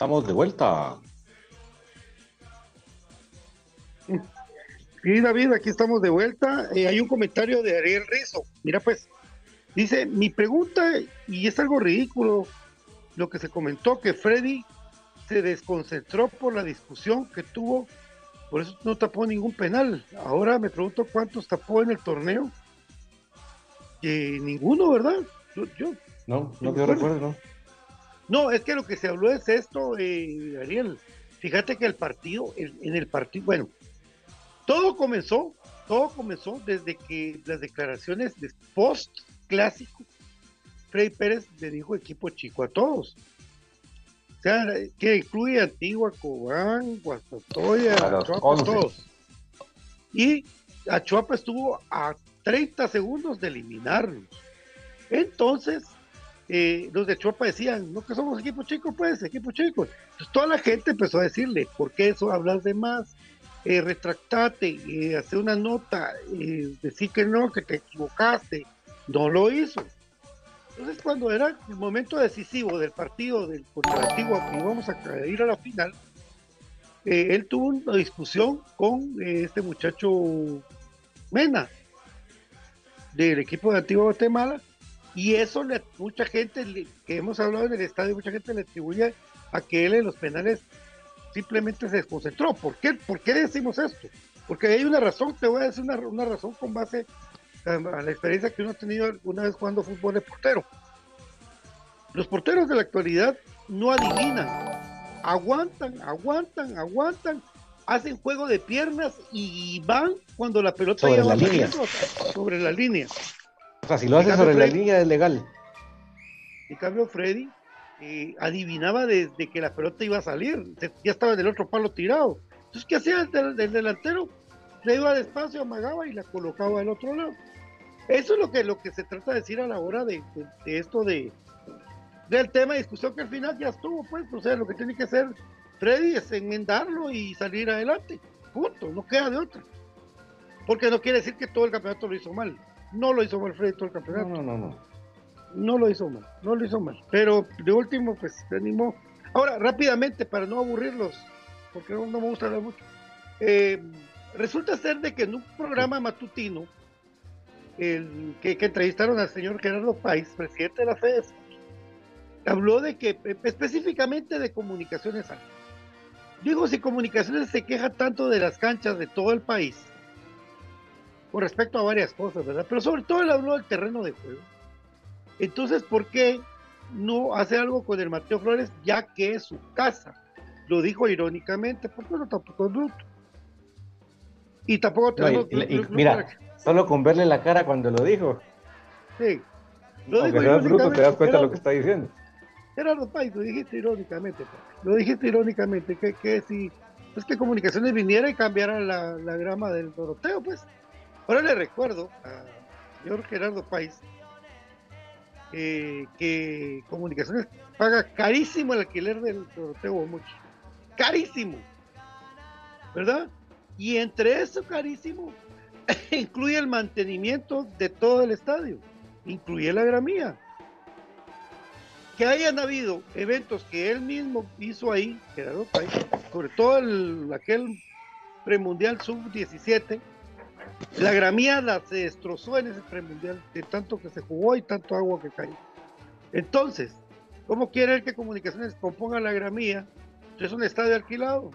De vuelta.
Sí, David, aquí estamos de vuelta. Eh, hay un comentario de Ariel Rizo. Mira, pues, dice, mi pregunta, y es algo ridículo, lo que se comentó, que Freddy se desconcentró por la discusión que tuvo, por eso no tapó ningún penal. Ahora me pregunto cuántos tapó en el torneo. Que ninguno, ¿verdad? Yo,
no, no que recuerdo, ¿no?
No, es que lo que se habló es esto, eh, Ariel. Fíjate que el partido, en, el partido, bueno, todo comenzó, todo comenzó desde que las declaraciones de post clásico, Freddy Pérez le dijo equipo chico a todos. O sea, que incluye Antigua, Cobán, Guastatoya, Achuapa, todos. Y Achuapa estuvo a 30 segundos de eliminarlos. Entonces, eh, los de Chuapa decían, no que somos equipo chico, pues, equipo chico. Entonces toda la gente empezó a decirle, ¿por qué eso hablas de más? Eh, retractate, eh, hacer una nota, eh, decir que no, que te equivocaste. No lo hizo. Entonces cuando era el momento decisivo del partido del contra que íbamos a ir a la final, él tuvo una discusión con este muchacho Mena del equipo de Antigua Guatemala y eso le, mucha gente que hemos hablado en el estadio, mucha gente le atribuye a que él en los penales simplemente se desconcentró. ¿Por qué, ¿Por qué decimos esto? Porque hay una razón, te voy a decir una, una razón con base a, la experiencia que uno ha tenido alguna vez jugando fútbol de portero. Los porteros de la actualidad no adivinan, aguantan, aguantan, aguantan, hacen juego de piernas y van cuando la pelota
sobre la línea.
sobre la línea
si lo hace sobre la línea es legal.
En cambio, Freddy eh, adivinaba desde que la pelota iba a salir, ya estaba en el otro palo tirado. Entonces, ¿qué hacía el, delantero? Le iba despacio, amagaba y la colocaba al otro lado. Eso es lo que, lo que se trata de decir a la hora de, esto de del tema de discusión que al final ya estuvo, pues, o sea, lo que tiene que hacer Freddy es enmendarlo y salir adelante. Punto, no queda de otra. Porque no quiere decir que todo el campeonato lo hizo mal. No lo hizo mal Freddy todo el campeonato.
No, no, no,
no. lo hizo mal, no lo hizo mal. Pero de último, pues se animó. Ahora, rápidamente, para no aburrirlos, porque no, me gusta hablar mucho. Eh, resulta ser de que en un programa matutino, el, que, entrevistaron al señor Gerardo País, presidente de la FEDES, habló de que específicamente de comunicaciones Digo, si comunicaciones se queja tanto de las canchas de todo el país, con respecto a varias cosas, ¿verdad? Pero sobre todo él habló del terreno de juego. Entonces, ¿por qué no hace algo con el Mateo Flores ya que es su casa? Lo dijo irónicamente, porque no tampoco es bruto. Y tampoco
tenemos... mira, solo con verle la cara cuando lo dijo.
Sí. Lo
Aunque
digo
seas bruto, te das cuenta de lo que está diciendo.
Gerardo Páez, lo dijiste irónicamente, lo dijiste irónicamente, que, que si pues que comunicaciones viniera y cambiara la, la grama del Doroteo, pues. Ahora le recuerdo a señor Gerardo eh, que comunicaciones paga carísimo el alquiler del Doroteo Bomuchi. Carísimo. ¿Verdad? Y entre eso carísimo incluye el mantenimiento de todo el estadio, incluye la gramía que hayan habido eventos que él mismo hizo ahí, Gerardo Páez, sobre todo el, aquel premundial sub-17, la gramía la se destrozó en ese premundial, de tanto que se jugó y tanto agua que cayó. Entonces, ¿cómo quiere él que Comunicaciones componga la gramía? Es un estadio alquilado.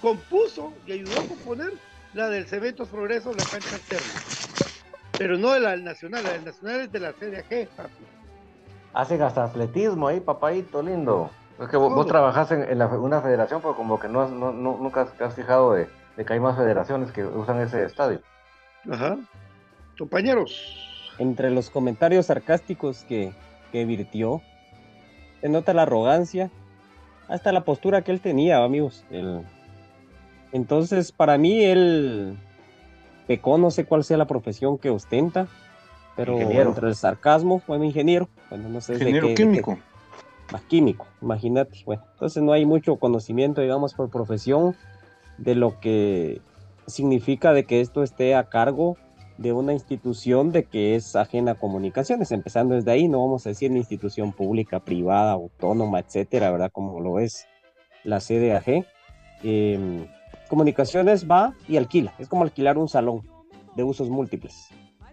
Compuso y ayudó a componer la del Cementos Progreso, la cancha alterna. Pero no de la del Nacional, la del Nacional es de la Serie G, papi.
Hacen hasta atletismo ahí, papadito lindo. Es que vos, trabajás en, en la- una federación, pero como que no, has- no, no- nunca has- te has fijado de, de que hay más federaciones que usan ese estadio.
Ajá. Compañeros,
entre los comentarios sarcásticos que, que virtió, se nota la arrogancia, hasta la postura que él tenía, amigos. El- Entonces, para mí, él pecó, no sé cuál sea la profesión que ostenta, pero
Ingeniero.
entre el sarcasmo, bueno, ingeniero, bueno, no sé de
Ingeniero
de qué-
químico.
más químico, imagínate. Bueno, entonces no hay mucho conocimiento, digamos, por profesión de lo que significa de que esto esté a cargo de una institución de que es ajena a comunicaciones, empezando desde ahí, no vamos a decir una institución pública, privada, autónoma, etcétera, ¿verdad? Como lo es la CDAG. Eh, comunicaciones va y alquila, es como alquilar un salón de usos múltiples.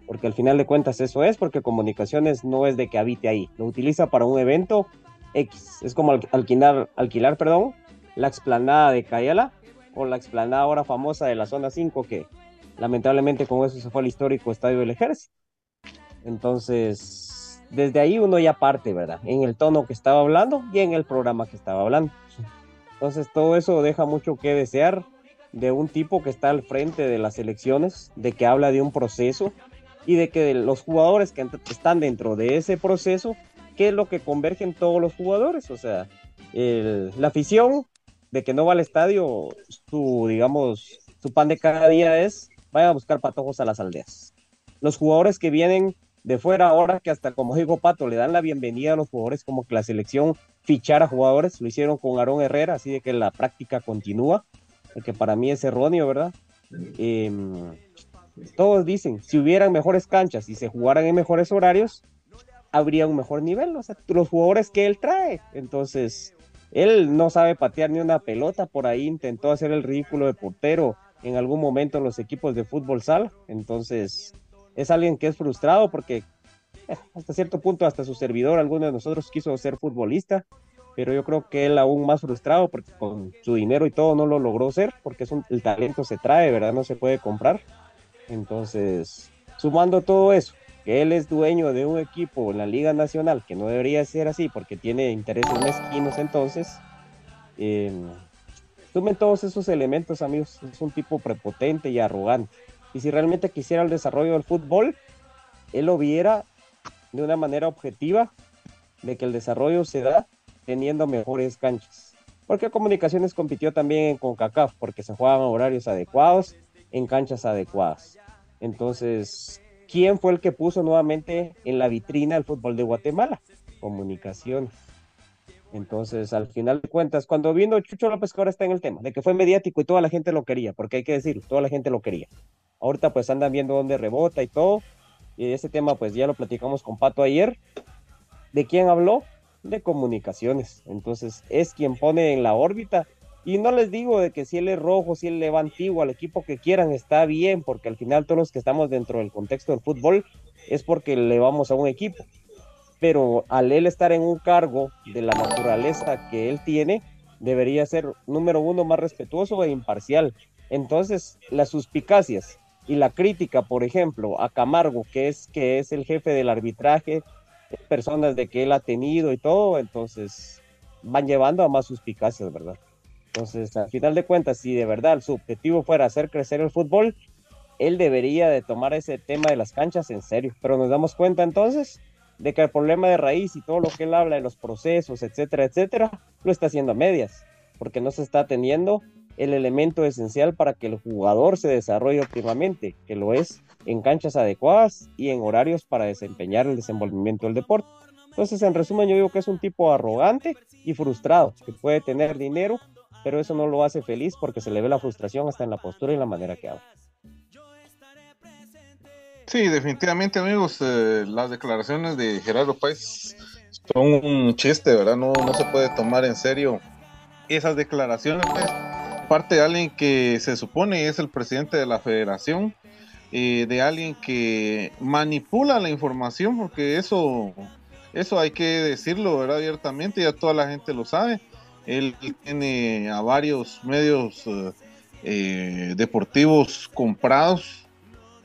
Porque al final de cuentas eso es, porque comunicaciones no es de que habite ahí, lo utiliza para un evento X, es como al- alquilar, alquilar perdón, la explanada de Cayala o la explanada ahora famosa de la zona 5 que lamentablemente con eso se fue al histórico estadio del ejército. Entonces, desde ahí uno ya parte, ¿verdad? En el tono que estaba hablando y en el programa que estaba hablando. Entonces, todo eso deja mucho que desear de un tipo que está al frente de las elecciones, de que habla de un proceso y de que los jugadores que están dentro de ese proceso, ¿qué es lo que convergen todos los jugadores? O sea, la afición de que no va al estadio, su, digamos, su pan de cada día es, vaya a buscar patojos a las aldeas. Los jugadores que vienen de fuera ahora, que hasta como dijo Pato, le dan la bienvenida a los jugadores como que la selección fichar a jugadores, lo hicieron con Aarón Herrera, así de que la práctica continúa, que para mí es erróneo, ¿verdad? Em, todos dicen, si hubieran mejores canchas y se jugaran en mejores horarios, habría un mejor nivel, o sea, los jugadores que él trae. Entonces, él no sabe patear ni una pelota, por ahí intentó hacer el ridículo de portero en algún momento en los equipos de fútbol sala, entonces es alguien que es frustrado porque eh, hasta cierto punto, hasta su servidor, alguno de nosotros quiso ser futbolista, pero yo creo que él aún más frustrado porque con su dinero y todo no lo logró ser, porque es el talento se trae, ¿verdad? No se puede comprar. Entonces, sumando todo eso, que él es dueño de un equipo en la Liga Nacional, que no debería ser así porque tiene intereses mezquinos entonces, eh, todos esos elementos, amigos, es un tipo prepotente y arrogante. Y si realmente quisiera el desarrollo del fútbol, él lo viera de una manera objetiva de que el desarrollo se da teniendo mejores canchas. Porque Comunicaciones compitió también con CACAF, porque se jugaban horarios adecuados, en canchas adecuadas. Entonces, ¿quién fue el que puso nuevamente en la vitrina el fútbol de Guatemala? Comunicaciones. Entonces, al final de cuentas, cuando vino Chucho López, que ahora está en el tema, de que fue mediático y toda la gente lo quería, porque hay que decirlo, toda la gente lo quería. Ahorita pues andan viendo dónde rebota y todo, y ese tema pues ya lo platicamos con Pato ayer. ¿De quién habló? De comunicaciones. Entonces, es quien pone en la órbita. Y no les digo de que si él es rojo, si él le va antiguo, al equipo que quieran, está bien, porque al final todos los que estamos dentro del contexto del fútbol es porque le vamos a un equipo pero al él estar en un cargo de la naturaleza que él tiene, debería ser, número uno, más respetuoso e imparcial. Entonces, las suspicacias y la crítica, por ejemplo, a Camargo, que es, que es el jefe del arbitraje, personas de que él ha tenido y todo, entonces van llevando a más suspicacias, ¿verdad? Entonces, al final de cuentas, si de verdad su objetivo fuera hacer crecer el fútbol, él debería de tomar ese tema de las canchas en serio. Pero nos damos cuenta entonces de que el problema de raíz y todo lo que él habla de los procesos, etcétera, etcétera, lo está haciendo a medias, porque no se está teniendo el elemento esencial para que el jugador se desarrolle óptimamente, que lo es en canchas adecuadas y en horarios para desempeñar el desenvolvimiento del deporte. Entonces, en resumen, yo digo que es un tipo arrogante y frustrado, que puede tener dinero, pero eso no lo hace feliz porque se le ve la frustración hasta en la postura y la manera que habla.
Sí, definitivamente, amigos, eh, las declaraciones de Gerardo Páez son un chiste, ¿verdad? No, no se puede tomar en serio esas declaraciones. Parte de alguien que se supone es el presidente de la federación, eh, de alguien que manipula la información, porque eso, eso hay que decirlo, ¿verdad? Abiertamente, ya toda la gente lo sabe. Él tiene a varios medios eh, deportivos comprados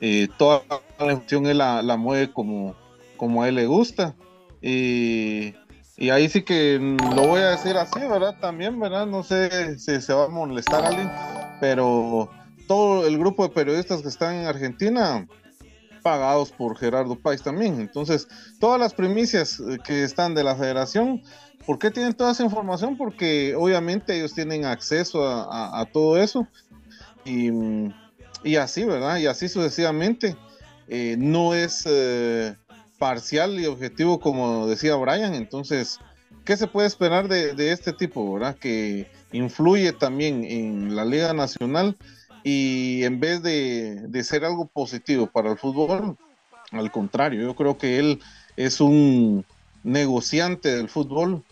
eh, toda la información él la, mueve como, como a él le gusta. y ahí sí que lo voy a decir así, ¿verdad? También, ¿verdad? No sé si se va a molestar alguien, pero todo el grupo de periodistas que están en Argentina, pagados por Gerardo Páez también. Entonces, todas las primicias eh, que están de la federación, ¿por qué tienen toda esa información? Porque obviamente ellos tienen acceso a, todo eso. Y y así, ¿verdad? Y así sucesivamente. Eh, no es eh, parcial y objetivo como decía Brian. Entonces, ¿qué se puede esperar de, este tipo, ¿verdad? Que influye también en la Liga Nacional y en vez de, de ser algo positivo para el fútbol, al contrario, yo creo que él es un negociante del fútbol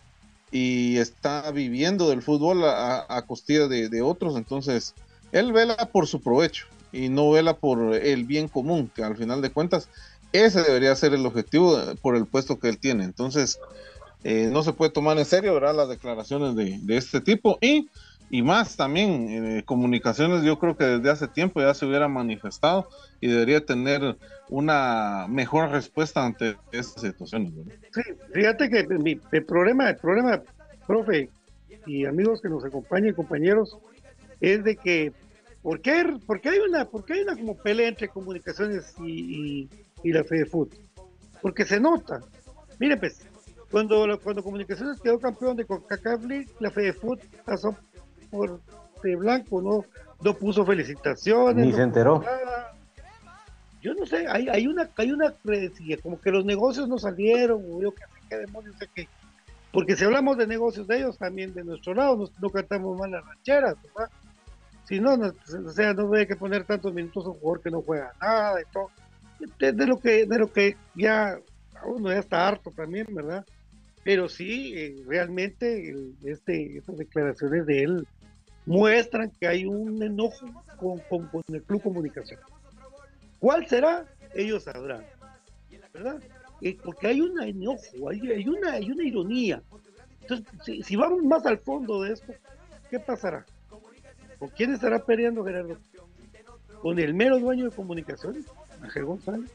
y está viviendo del fútbol a, a costilla de, de, otros, entonces él vela por su provecho y no vela por el bien común, que al final de cuentas ese debería ser el objetivo por el puesto que él tiene. Entonces, eh, no se puede tomar en serio ¿verdad? las declaraciones de, este tipo y, y más también, eh, comunicaciones yo creo que desde hace tiempo ya se hubiera manifestado y debería tener una mejor respuesta ante estas situaciones.
Sí, fíjate que mi, el problema, el problema, profe y amigos que nos acompañan, compañeros, es de que ¿Por qué, hay una, porque hay una como pelea entre comunicaciones y, y, la Fede Fútbol? Porque se nota. Mire, pues, cuando, cuando Comunicaciones quedó campeón de CONCACAF la Fede Fútbol pasó por de blanco, no, no puso felicitaciones.
Ni se enteró.
Yo no sé, hay, hay una, hay una como que los negocios no salieron, o yo qué demonios sé qué. Porque si hablamos de negocios de ellos, también de nuestro lado, no, no cantamos mal las rancheras, ¿verdad? Si no, o sea, no hay que poner tantos minutos a un jugador que no juega nada y todo. De, lo que, de lo que ya uno ya está harto también, ¿verdad? Pero sí, eh, realmente este, estas declaraciones de él muestran que hay un enojo con, con, el Club Comunicación. ¿Cuál será? Ellos sabrán, ¿verdad? Eh, porque hay un enojo, hay, hay, una, hay una ironía. Entonces, si, vamos más al fondo de esto, ¿qué pasará? ¿Con quién estará peleando Gerardo? ¿Con el mero dueño de comunicaciones, Ángel González?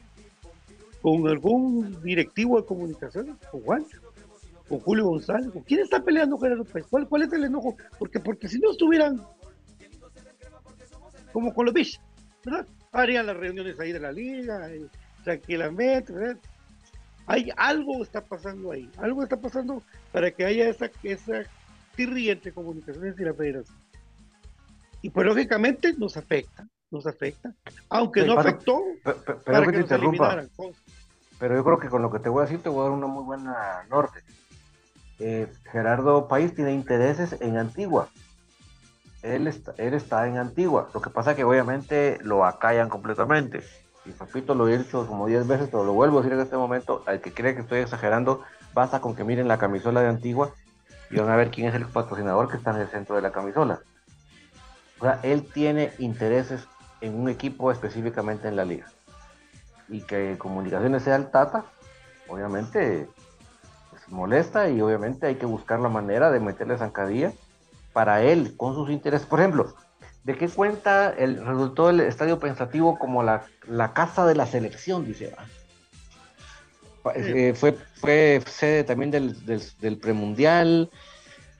¿Con algún directivo de comunicaciones? ¿Con Juan? ¿Con Julio González? ¿Con quién está peleando Gerardo ¿Cuál, ¿Cuál es el enojo? Porque, porque si no estuvieran como con los bichos, ¿verdad? Harían las reuniones ahí de la liga, tranquilamente, ¿verdad? Hay algo está pasando ahí, algo está pasando para que haya esa, esa tirria entre comunicaciones y la federación. Y pues lógicamente nos afecta, nos afecta, aunque no afectó
pero, para que, Pero yo creo que con lo que te voy a decir te voy a dar una muy buena norte. Eh, Gerardo País tiene intereses en Antigua. Él está, él está en Antigua. Lo que pasa es que obviamente lo acallan completamente. Y repito, lo he dicho como 10 veces, pero lo vuelvo a decir en este momento. Al que cree que estoy exagerando, basta con que miren la camisola de Antigua y van a ver quién es el patrocinador que está en el centro de la camisola. O sea, él tiene intereses en un equipo específicamente en la liga. Y que comunicaciones sea el Tata, obviamente molesta y obviamente hay que buscar la manera de meterle zancadilla para él con sus intereses. Por ejemplo, ¿de qué cuenta el, resultó el estadio pensativo como la, casa de la selección? Dice. Eh, fue, fue sede también del, del premundial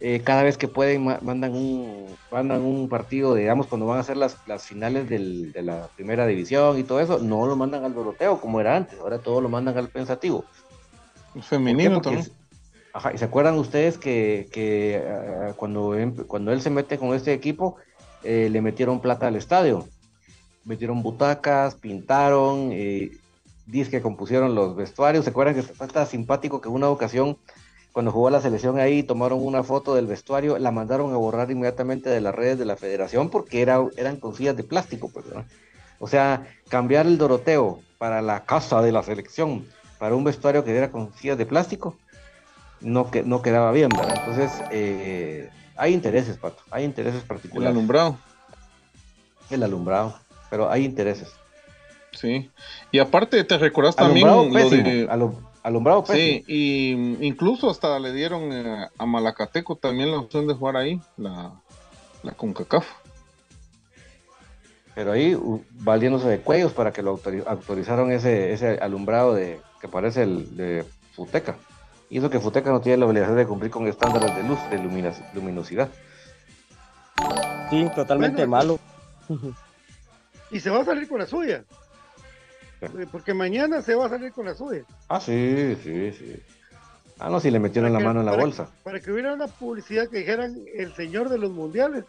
eh, cada vez que pueden mandan un, mandan un partido, digamos, cuando van a hacer las, las finales del, de la primera división y todo eso, no lo mandan al Doroteo como era antes, ahora todo lo mandan al pensativo.
Femenino también.
Ajá, y se acuerdan ustedes que, ah, cuando, em, cuando él se mete con este equipo, eh, le metieron plata al estadio, metieron butacas, pintaron, eh, que compusieron los vestuarios, ¿se acuerdan que tan simpático que una ocasión cuando jugó la selección ahí, tomaron una foto del vestuario, la mandaron a borrar inmediatamente de las redes de la federación porque era, eran con sillas de plástico, pues, O sea, cambiar el Doroteo para la casa de la selección, para un vestuario que era con sillas de plástico, no, que, no quedaba bien, ¿verdad? Entonces, eh, hay intereses, Pato, hay intereses particulares.
El alumbrado.
El alumbrado, pero hay intereses.
Sí, y aparte, ¿te recordás también lo de
alumbrado
Sí, y incluso hasta le dieron eh, a Malacateco también la opción de jugar ahí, la, la CONCACAF.
Pero ahí valiéndose de cuellos para que lo autorizaron ese, ese alumbrado de que parece el de Futeca. Y eso que Futeca no tiene la obligación de cumplir con estándares de luz, de luminosidad.
Sí, totalmente malo.
Y se va a salir con la suya. Porque mañana se va a salir con la suya.
Ah, sí, sí, sí. Ah, no, si le metieron la mano en la bolsa.
para que hubiera una publicidad que dijeran el señor de los mundiales.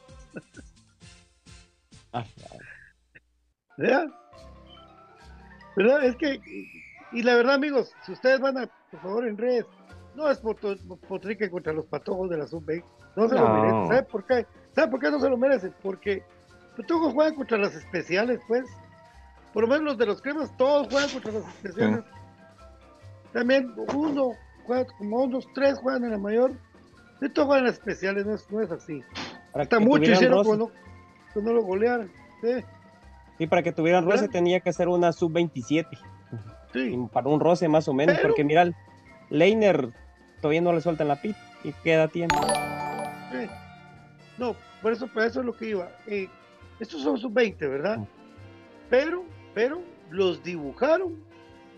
ah, ¿Verdad? ¿Verdad? Es que, y la verdad, amigos, si ustedes van a, por favor, en redes, no es potrique contra los patojos de la sub-20. No se lo merecen. ¿Sabe por qué? ¿Sabe por qué no se lo merecen? Porque patojos juegan contra las especiales, pues. Por lo menos los de los cremas, todos juegan contra las especiales. También uno juega como unos tres juegan en la mayor. De todos juegan en las especiales, no es, no es así. Está mucho hicieron cuando, no lo golearon. ¿sí?
sí, para que tuvieran roce tenía que ser una sub-27. Sí. Para un roce más o menos, porque mira, Leiner todavía no le sueltan la pit y queda tiempo. Sí.
No, por eso, por eso es lo que iba. Eh, estos son sub-20, ¿verdad? Pero pero los dibujaron.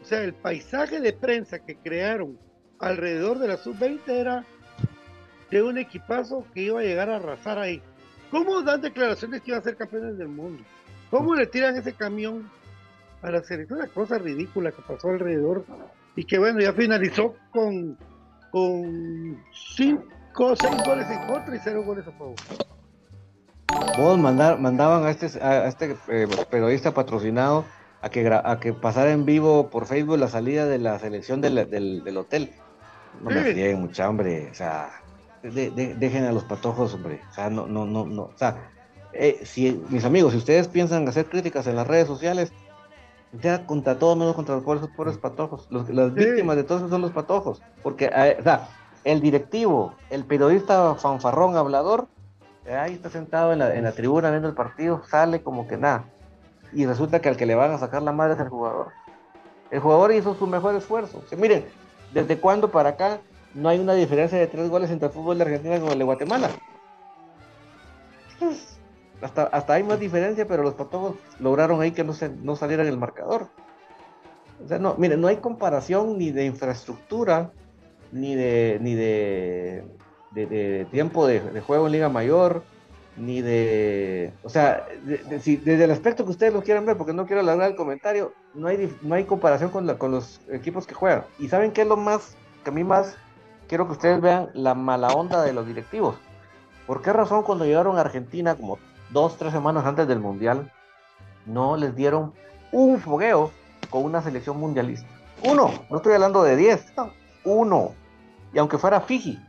O sea, el paisaje de prensa que crearon alrededor de la sub-20 era de un equipazo que iba a llegar a arrasar ahí. ¿Cómo dan declaraciones que iba a ser campeones del mundo? ¿Cómo le tiran ese camión a la selección? Una cosa ridícula que pasó alrededor y que bueno, ya finalizó con, con cinco, seis goles en contra y cero goles a favor.
Vos mandaban a este, a este eh, periodista patrocinado a que, a que pasara en vivo por Facebook la salida de la selección del, del, hotel. No me frieguen mucha, hombre. O sea, dejen a los patojos, hombre. O sea, no, no, no, no. O sea, eh, si, mis amigos, si ustedes piensan hacer críticas en las redes sociales, ya contra todo menos contra los pobres, pobres patojos. las víctimas de todo eso son los patojos. Porque, eh, o sea, el directivo, el periodista fanfarrón hablador, ahí está sentado en la, en la tribuna viendo el partido, sale como que nada. Y resulta que al que le van a sacar la madre es el jugador. El jugador hizo su mejor esfuerzo. miren, ¿desde cuándo para acá no hay una diferencia de tres goles entre el fútbol de Argentina y el de Guatemala? Hasta, hasta hay más diferencia, pero los patojos lograron ahí que no, se, no saliera en el marcador. O sea, no, miren, no hay comparación ni de infraestructura, ni de, ni de de, tiempo de, juego en Liga Mayor, ni de. O sea, desde el aspecto que ustedes lo quieran ver, porque no quiero alargar el comentario, no hay, no hay comparación con, con los equipos que juegan. ¿Y saben qué es lo más, que a mí más quiero que ustedes vean la mala onda de los directivos? ¿Por qué razón cuando llegaron a Argentina, como dos, tres semanas antes del Mundial, no les dieron un fogueo con una selección mundialista? Uno, no estoy hablando de diez, uno. Y aunque fuera Fiji,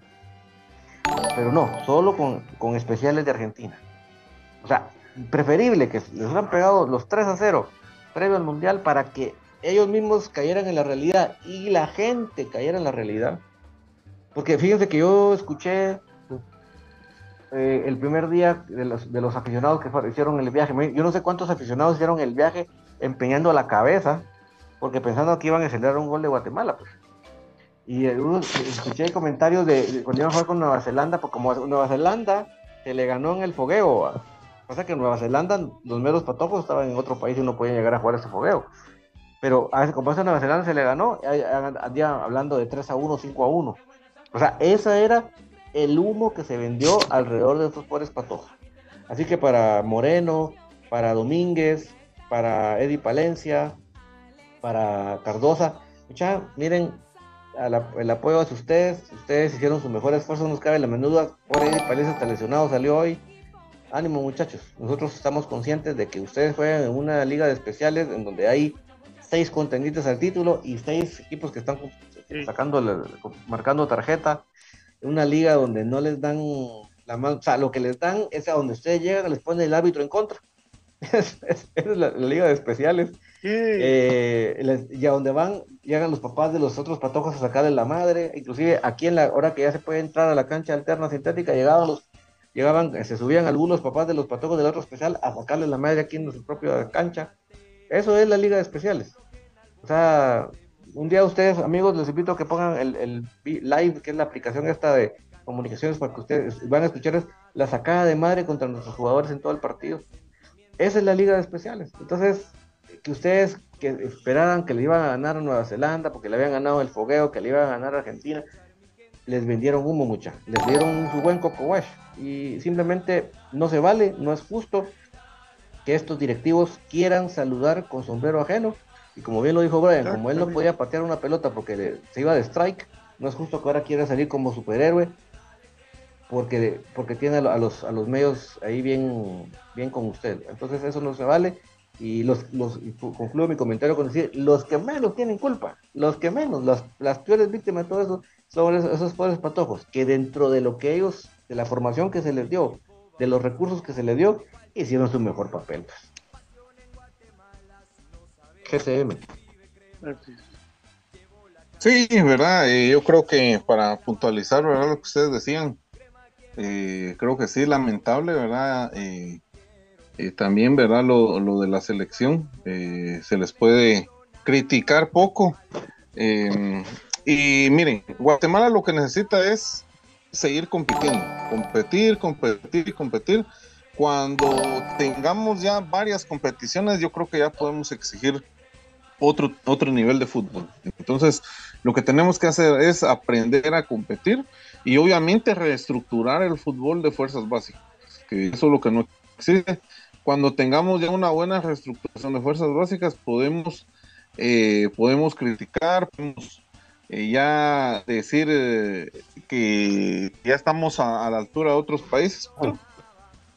pero no, solo con, especiales de Argentina. O sea, preferible que les hubieran pegado los 3 a 0 previo al Mundial para que ellos mismos cayeran en la realidad y la gente cayera en la realidad. Porque fíjense que yo escuché eh, el primer día de los, de los aficionados que hicieron el viaje. Yo no sé cuántos aficionados hicieron el viaje empeñando la cabeza porque pensando que iban a celebrar un gol de Guatemala. Pues. Y escuché comentarios de, cuando iban a jugar con Nueva Zelanda, porque como Nueva Zelanda se le ganó en el fogueo. Pasa que Nueva Zelanda los meros patojos estaban en otro país y no podían llegar a jugar ese fogueo. Pero a como a Nueva Zelanda se le ganó, andía hablando de 3 a 1, 5 a 1. O sea, esa era el humo que se vendió alrededor de estos pobres patojos. Así que para Moreno, para Domínguez, para Eddie Palencia, para Cardosa, ya, miren, el apoyo a ustedes, ustedes hicieron su mejor esfuerzo, nos cabe la menuda, por Eddie Palencia está lesionado, salió hoy. Ánimo muchachos, nosotros estamos conscientes de que ustedes juegan en una liga de especiales en donde hay seis contendientes al título y seis equipos que están sacando, marcando tarjeta. Una liga donde no les dan la mano, o sea, lo que les dan es a donde ustedes llegan, les pone el árbitro en contra. es, es, la, liga de especiales. Eh, y a donde van, llegan los papás de los otros patojos a sacarle la madre. Inclusive aquí en la hora que ya se puede entrar a la cancha alterna sintética, llegaban los, llegaban, se subían algunos papás de los patojos del otro especial a sacarle la madre aquí en su propia cancha. Eso es la liga de especiales. O sea, un día ustedes, amigos, les invito a que pongan el, live, que es la aplicación esta de comunicaciones para que ustedes van a escuchar la sacada de madre contra nuestros jugadores en todo el partido. Esa es la liga de especiales. Entonces, que ustedes que esperaban que le iban a ganar a Nueva Zelanda, porque le habían ganado el fogueo, que le iban a ganar a Argentina, les vendieron humo mucha, les dieron su buen coco wash y simplemente no se vale, no es justo que estos directivos quieran saludar con sombrero ajeno y como bien lo dijo Brian, como él no podía patear una pelota porque se iba de strike, no es justo que ahora quiera salir como superhéroe porque, porque tiene a los, a los medios ahí bien, bien con usted. Entonces eso no se vale. Y los, los concluyo mi comentario con decir, los que menos tienen culpa, los que menos, las, las peores víctimas de todo eso son esos, pobres patojos, que dentro de lo que ellos, de la formación que se les dio, de los recursos que se les dio, hicieron su mejor papel. Pues. GCM.
Sí, verdad. Eh, yo creo que para puntualizar. Lo que ustedes decían, eh, creo que sí, lamentable, ¿verdad? Eh, también, ¿verdad? Lo, lo, de la selección, se les puede criticar poco. y miren, Guatemala lo que necesita es seguir compitiendo, competir, competir, competir. Cuando tengamos ya varias competiciones, yo creo que ya podemos exigir otro, otro nivel de fútbol. Entonces, lo que tenemos que hacer es aprender a competir y obviamente reestructurar el fútbol de fuerzas básicas, que eso es lo que no existe. Cuando tengamos ya una buena reestructuración de fuerzas básicas, podemos, eh, podemos criticar, podemos eh, ya decir eh, que ya estamos a, la altura de otros países.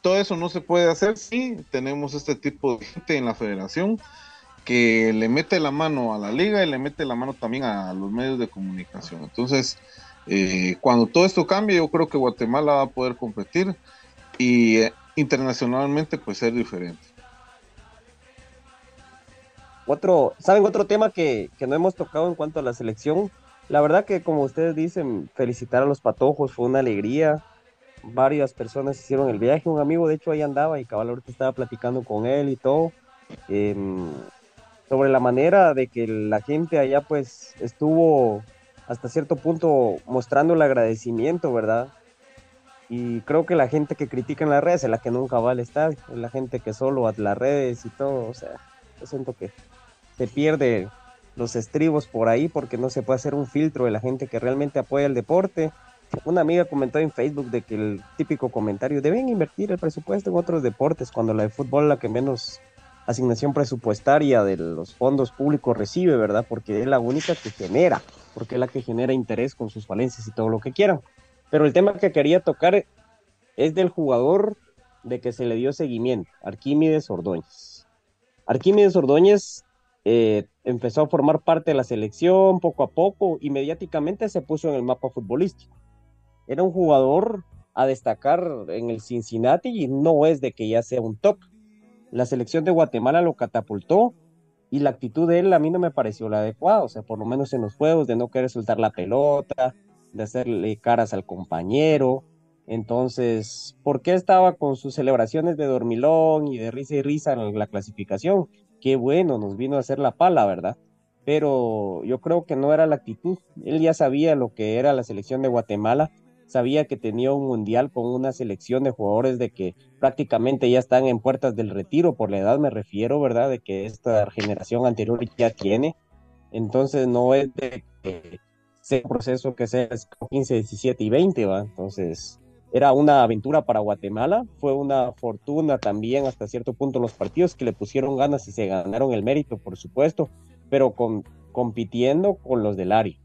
todo eso no se puede hacer si tenemos este tipo de gente en la federación que le mete la mano a la liga y le mete la mano también a los medios de comunicación. Entonces, eh, cuando todo esto cambie, yo creo que Guatemala va a poder competir y eh, internacionalmente pues ser diferente.
Otro, ¿saben otro tema que, que, no hemos tocado en cuanto a la selección? La verdad que como ustedes dicen, felicitar a los patojos fue una alegría. Varias personas hicieron el viaje, un amigo de hecho ahí andaba y cabal ahorita estaba platicando con él y todo. Eh, sobre la manera de que la gente allá pues estuvo hasta cierto punto mostrando el agradecimiento, ¿verdad? Y creo que la gente que critica en las redes es la que nunca va al estadio, es la gente que solo a las redes y todo, o sea, yo siento que se pierde los estribos por ahí porque no se puede hacer un filtro de la gente que realmente apoya el deporte. Una amiga comentó en Facebook de que el típico comentario, deben invertir el presupuesto en otros deportes cuando la de fútbol la que menos asignación presupuestaria de los fondos públicos recibe, ¿verdad? Porque es la única que genera, porque es la que genera interés con sus falencias y todo lo que quieran. Pero el tema que quería tocar es del jugador de que se le dio seguimiento, Arquímedes Ordóñez. Arquímedes Ordóñez eh, empezó a formar parte de la selección poco a poco y mediáticamente se puso en el mapa futbolístico. Era un jugador a destacar en el Cincinnati y no es de que ya sea un top, la selección de Guatemala lo catapultó y la actitud de él a mí no me pareció la adecuada, o sea, por lo menos en los juegos de no querer soltar la pelota, de hacerle caras al compañero. Entonces, ¿por qué estaba con sus celebraciones de dormilón y de risa y risa en la clasificación? Qué bueno, nos vino a hacer la pala, ¿verdad? Pero yo creo que no era la actitud. Él ya sabía lo que era la selección de Guatemala sabía que tenía un mundial con una selección de jugadores de que prácticamente ya están en puertas del retiro, por la edad me refiero, ¿verdad? De que esta generación anterior ya tiene. Entonces no es de que sea un proceso que sea 15, 17 y 20, ¿va? Entonces, era una aventura para Guatemala, fue una fortuna también hasta cierto punto los partidos que le pusieron ganas y se ganaron el mérito, por supuesto, pero con, compitiendo con los del Ari.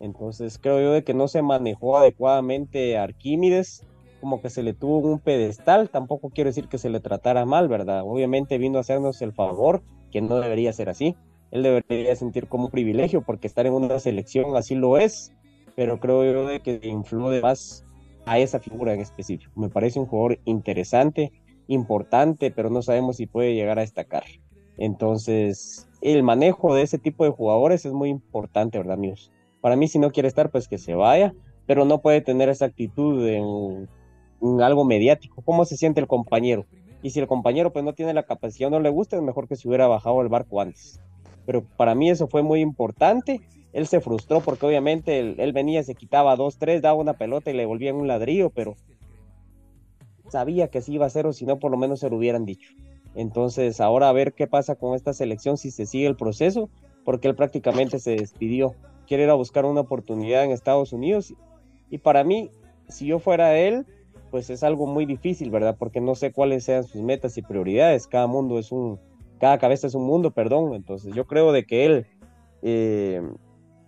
Entonces creo yo de que no se manejó adecuadamente Arquímedes, como que se le tuvo un pedestal, tampoco quiero decir que se le tratara mal, ¿verdad? Obviamente vino a hacernos el favor, que no debería ser así. Él debería sentir como un privilegio porque estar en una selección así lo es, pero creo yo de que influye más a esa figura en específico. Me parece un jugador interesante, importante, pero no sabemos si puede llegar a destacar. Entonces, el manejo de ese tipo de jugadores es muy importante, ¿verdad, amigos? Para mí, si no quiere estar, pues que se vaya, pero no puede tener esa actitud en, algo mediático. ¿Cómo se siente el compañero? Y si el compañero pues no tiene la capacidad no le gusta, es mejor que se hubiera bajado el barco antes. Pero para mí eso fue muy importante. Él se frustró porque obviamente él, él venía, se quitaba dos, tres, daba una pelota y le volvía en un ladrillo, pero sabía que sí iba a ser o si no, por lo menos se lo hubieran dicho. Entonces, ahora a ver qué pasa con esta selección si se sigue el proceso, porque él prácticamente se despidió quiere ir a buscar una oportunidad en Estados Unidos. Y para mí, si yo fuera él, pues es algo muy difícil, ¿verdad? Porque no sé cuáles sean sus metas y prioridades. Cada mundo es un, cada cabeza es un mundo, perdón. Entonces yo creo de que él, eh,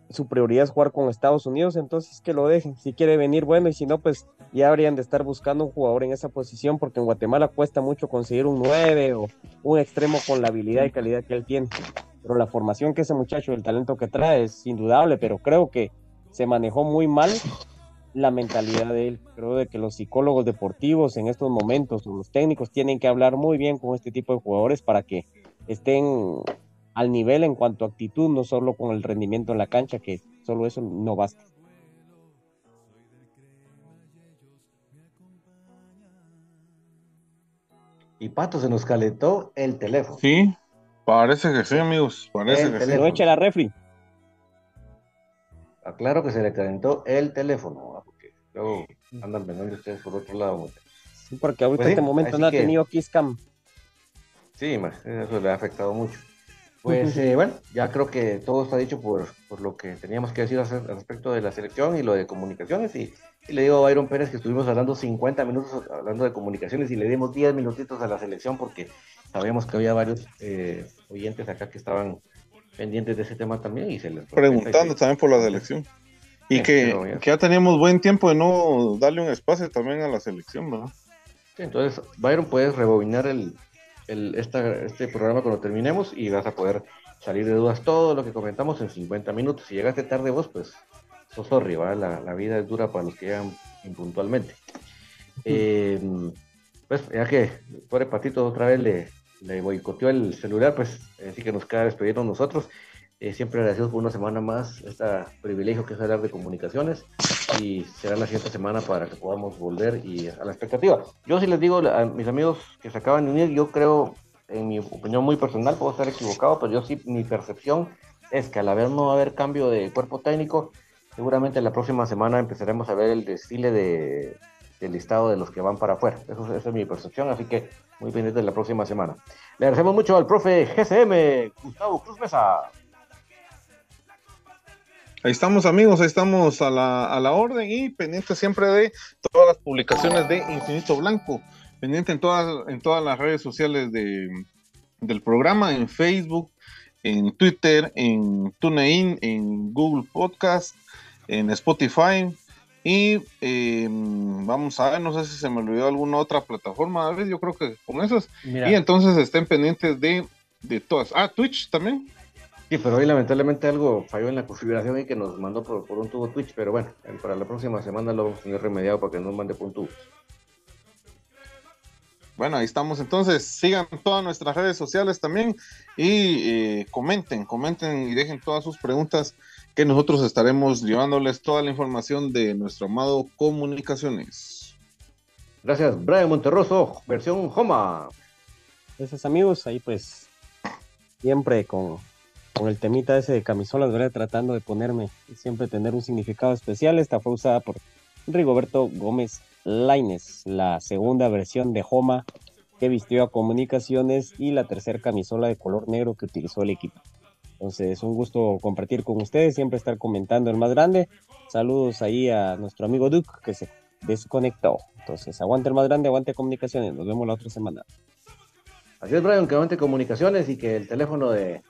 su prioridad es jugar con Estados Unidos, entonces que lo dejen. Si quiere venir, bueno, y si no, pues ya habrían de estar buscando un jugador en esa posición, porque en Guatemala cuesta mucho conseguir un 9 o un extremo con la habilidad y calidad que él tiene pero la formación que ese muchacho, el talento que trae es indudable, pero creo que se manejó muy mal la mentalidad de él. Creo de que los psicólogos deportivos en estos momentos, los técnicos, tienen que hablar muy bien con este tipo de jugadores para que estén al nivel en cuanto a actitud, no solo con el rendimiento en la cancha, que solo eso no basta.
Y Pato se nos calentó el teléfono.
Sí, Parece que sí, amigos. Parece que sí.
No eche la refri.
Aclaro que se le calentó el teléfono, porque luego andan vendiendo ustedes por otro lado.
Sí, porque ahorita pues en este momento no ha tenido Kisscam.
Sí, eso le ha afectado mucho. Pues eh, bueno, ya creo que todo está dicho por, por lo que teníamos que decir al respecto de la selección y lo de comunicaciones. Y, le digo a Byron Pérez que estuvimos hablando 50 minutos hablando de comunicaciones y le dimos 10 minutitos a la selección porque sabemos que había varios eh, oyentes acá que estaban pendientes de ese tema también y se les
preguntando también por la selección. Y que, ya teníamos buen tiempo de no darle un espacio también a la selección, ¿verdad?
entonces, Byron, puedes rebobinar el, este programa cuando terminemos y vas a poder salir de dudas. Todo lo que comentamos en 50 minutos. Si llegaste tarde vos, pues sos sorry, La, la, vida es dura para los que llegan impuntualmente. Eh, pues ya que pobre Patito otra vez le, le boicoteó el celular, pues así que nos queda despedirnos nosotros. Eh, siempre agradecidos por una semana más este privilegio que es hablar de comunicaciones y será la siguiente semana para que podamos volver y a la expectativa. Yo sí les digo a mis amigos que se acaban de unir, yo creo, en mi opinión muy personal, puedo estar equivocado, pero yo sí, mi percepción es que al haber no haber cambio de cuerpo técnico, seguramente la próxima semana empezaremos a ver el desfile de, del listado de los que van para afuera. Eso, esa es mi percepción, así que muy pendiente de la próxima semana. Le agradecemos mucho al profe GCM, Gustavo Cruz Mesa.
Ahí estamos amigos, ahí estamos a la, a la orden y pendiente siempre de todas las publicaciones de Infinito Blanco, pendiente en todas, en todas las redes sociales de, del programa, en Facebook, en Twitter, en TuneIn, en Google Podcast, en Spotify, y em, vamos a ver, no sé si se me olvidó alguna otra plataforma, David, yo creo que con esas. Y entonces estén pendientes de, de todas. Ah, Twitch también.
Sí, pero hoy lamentablemente algo falló en la configuración y que nos mandó por, un tubo Twitch, pero bueno, para la próxima semana lo vamos a tener remediado para que no mande por un tubo.
Bueno, ahí estamos entonces. Sigan todas nuestras redes sociales también y eh, comenten, comenten y dejen todas sus preguntas que nosotros estaremos llevándoles toda la información de nuestro amado Comunicaciones.
Gracias, Brian Monterroso, versión Homa.
Gracias, amigos. Ahí pues siempre con, con el temita ese de camisolas, ¿verdad? Tratando de ponerme siempre tener un significado especial. Esta fue usada por Rigoberto Gómez Laines, la segunda versión de Homa que vistió a Comunicaciones y la tercera camisola de color negro que utilizó el equipo. Entonces, un gusto compartir con ustedes, siempre estar comentando el más grande. Saludos ahí a nuestro amigo Duke que se desconectó. Entonces, aguante el más grande, aguante comunicaciones. Nos vemos la otra semana.
Así es, Brian, que aguante comunicaciones y que el teléfono de,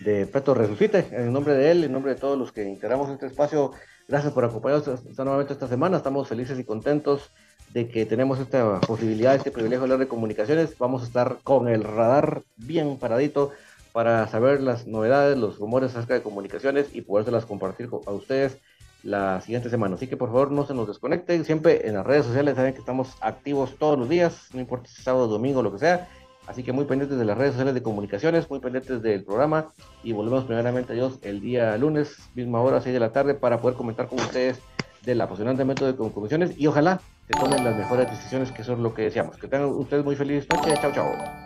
de resucite. En nombre de él, en nombre de todos los que integramos este espacio, gracias por acompañarnos nuevamente esta semana. Estamos felices y contentos de que tenemos esta posibilidad, este privilegio de hablar de comunicaciones. Vamos a estar con el radar bien paradito para saber las novedades, los rumores acerca de comunicaciones y podérselas compartir a ustedes la siguiente semana. Así que por favor no se nos desconecten. Siempre en las redes sociales saben que estamos activos todos los días, no importa si es sábado, domingo, lo que sea. Así que muy pendientes de las redes sociales de comunicaciones, muy pendientes del programa y volvemos primeramente a Dios el día lunes, misma hora, 6 de la tarde, para poder comentar con ustedes del apasionante método de comunicaciones y ojalá que tomen las mejores decisiones, que eso es lo que deseamos. Que tengan ustedes muy feliz noche. Chao, chao.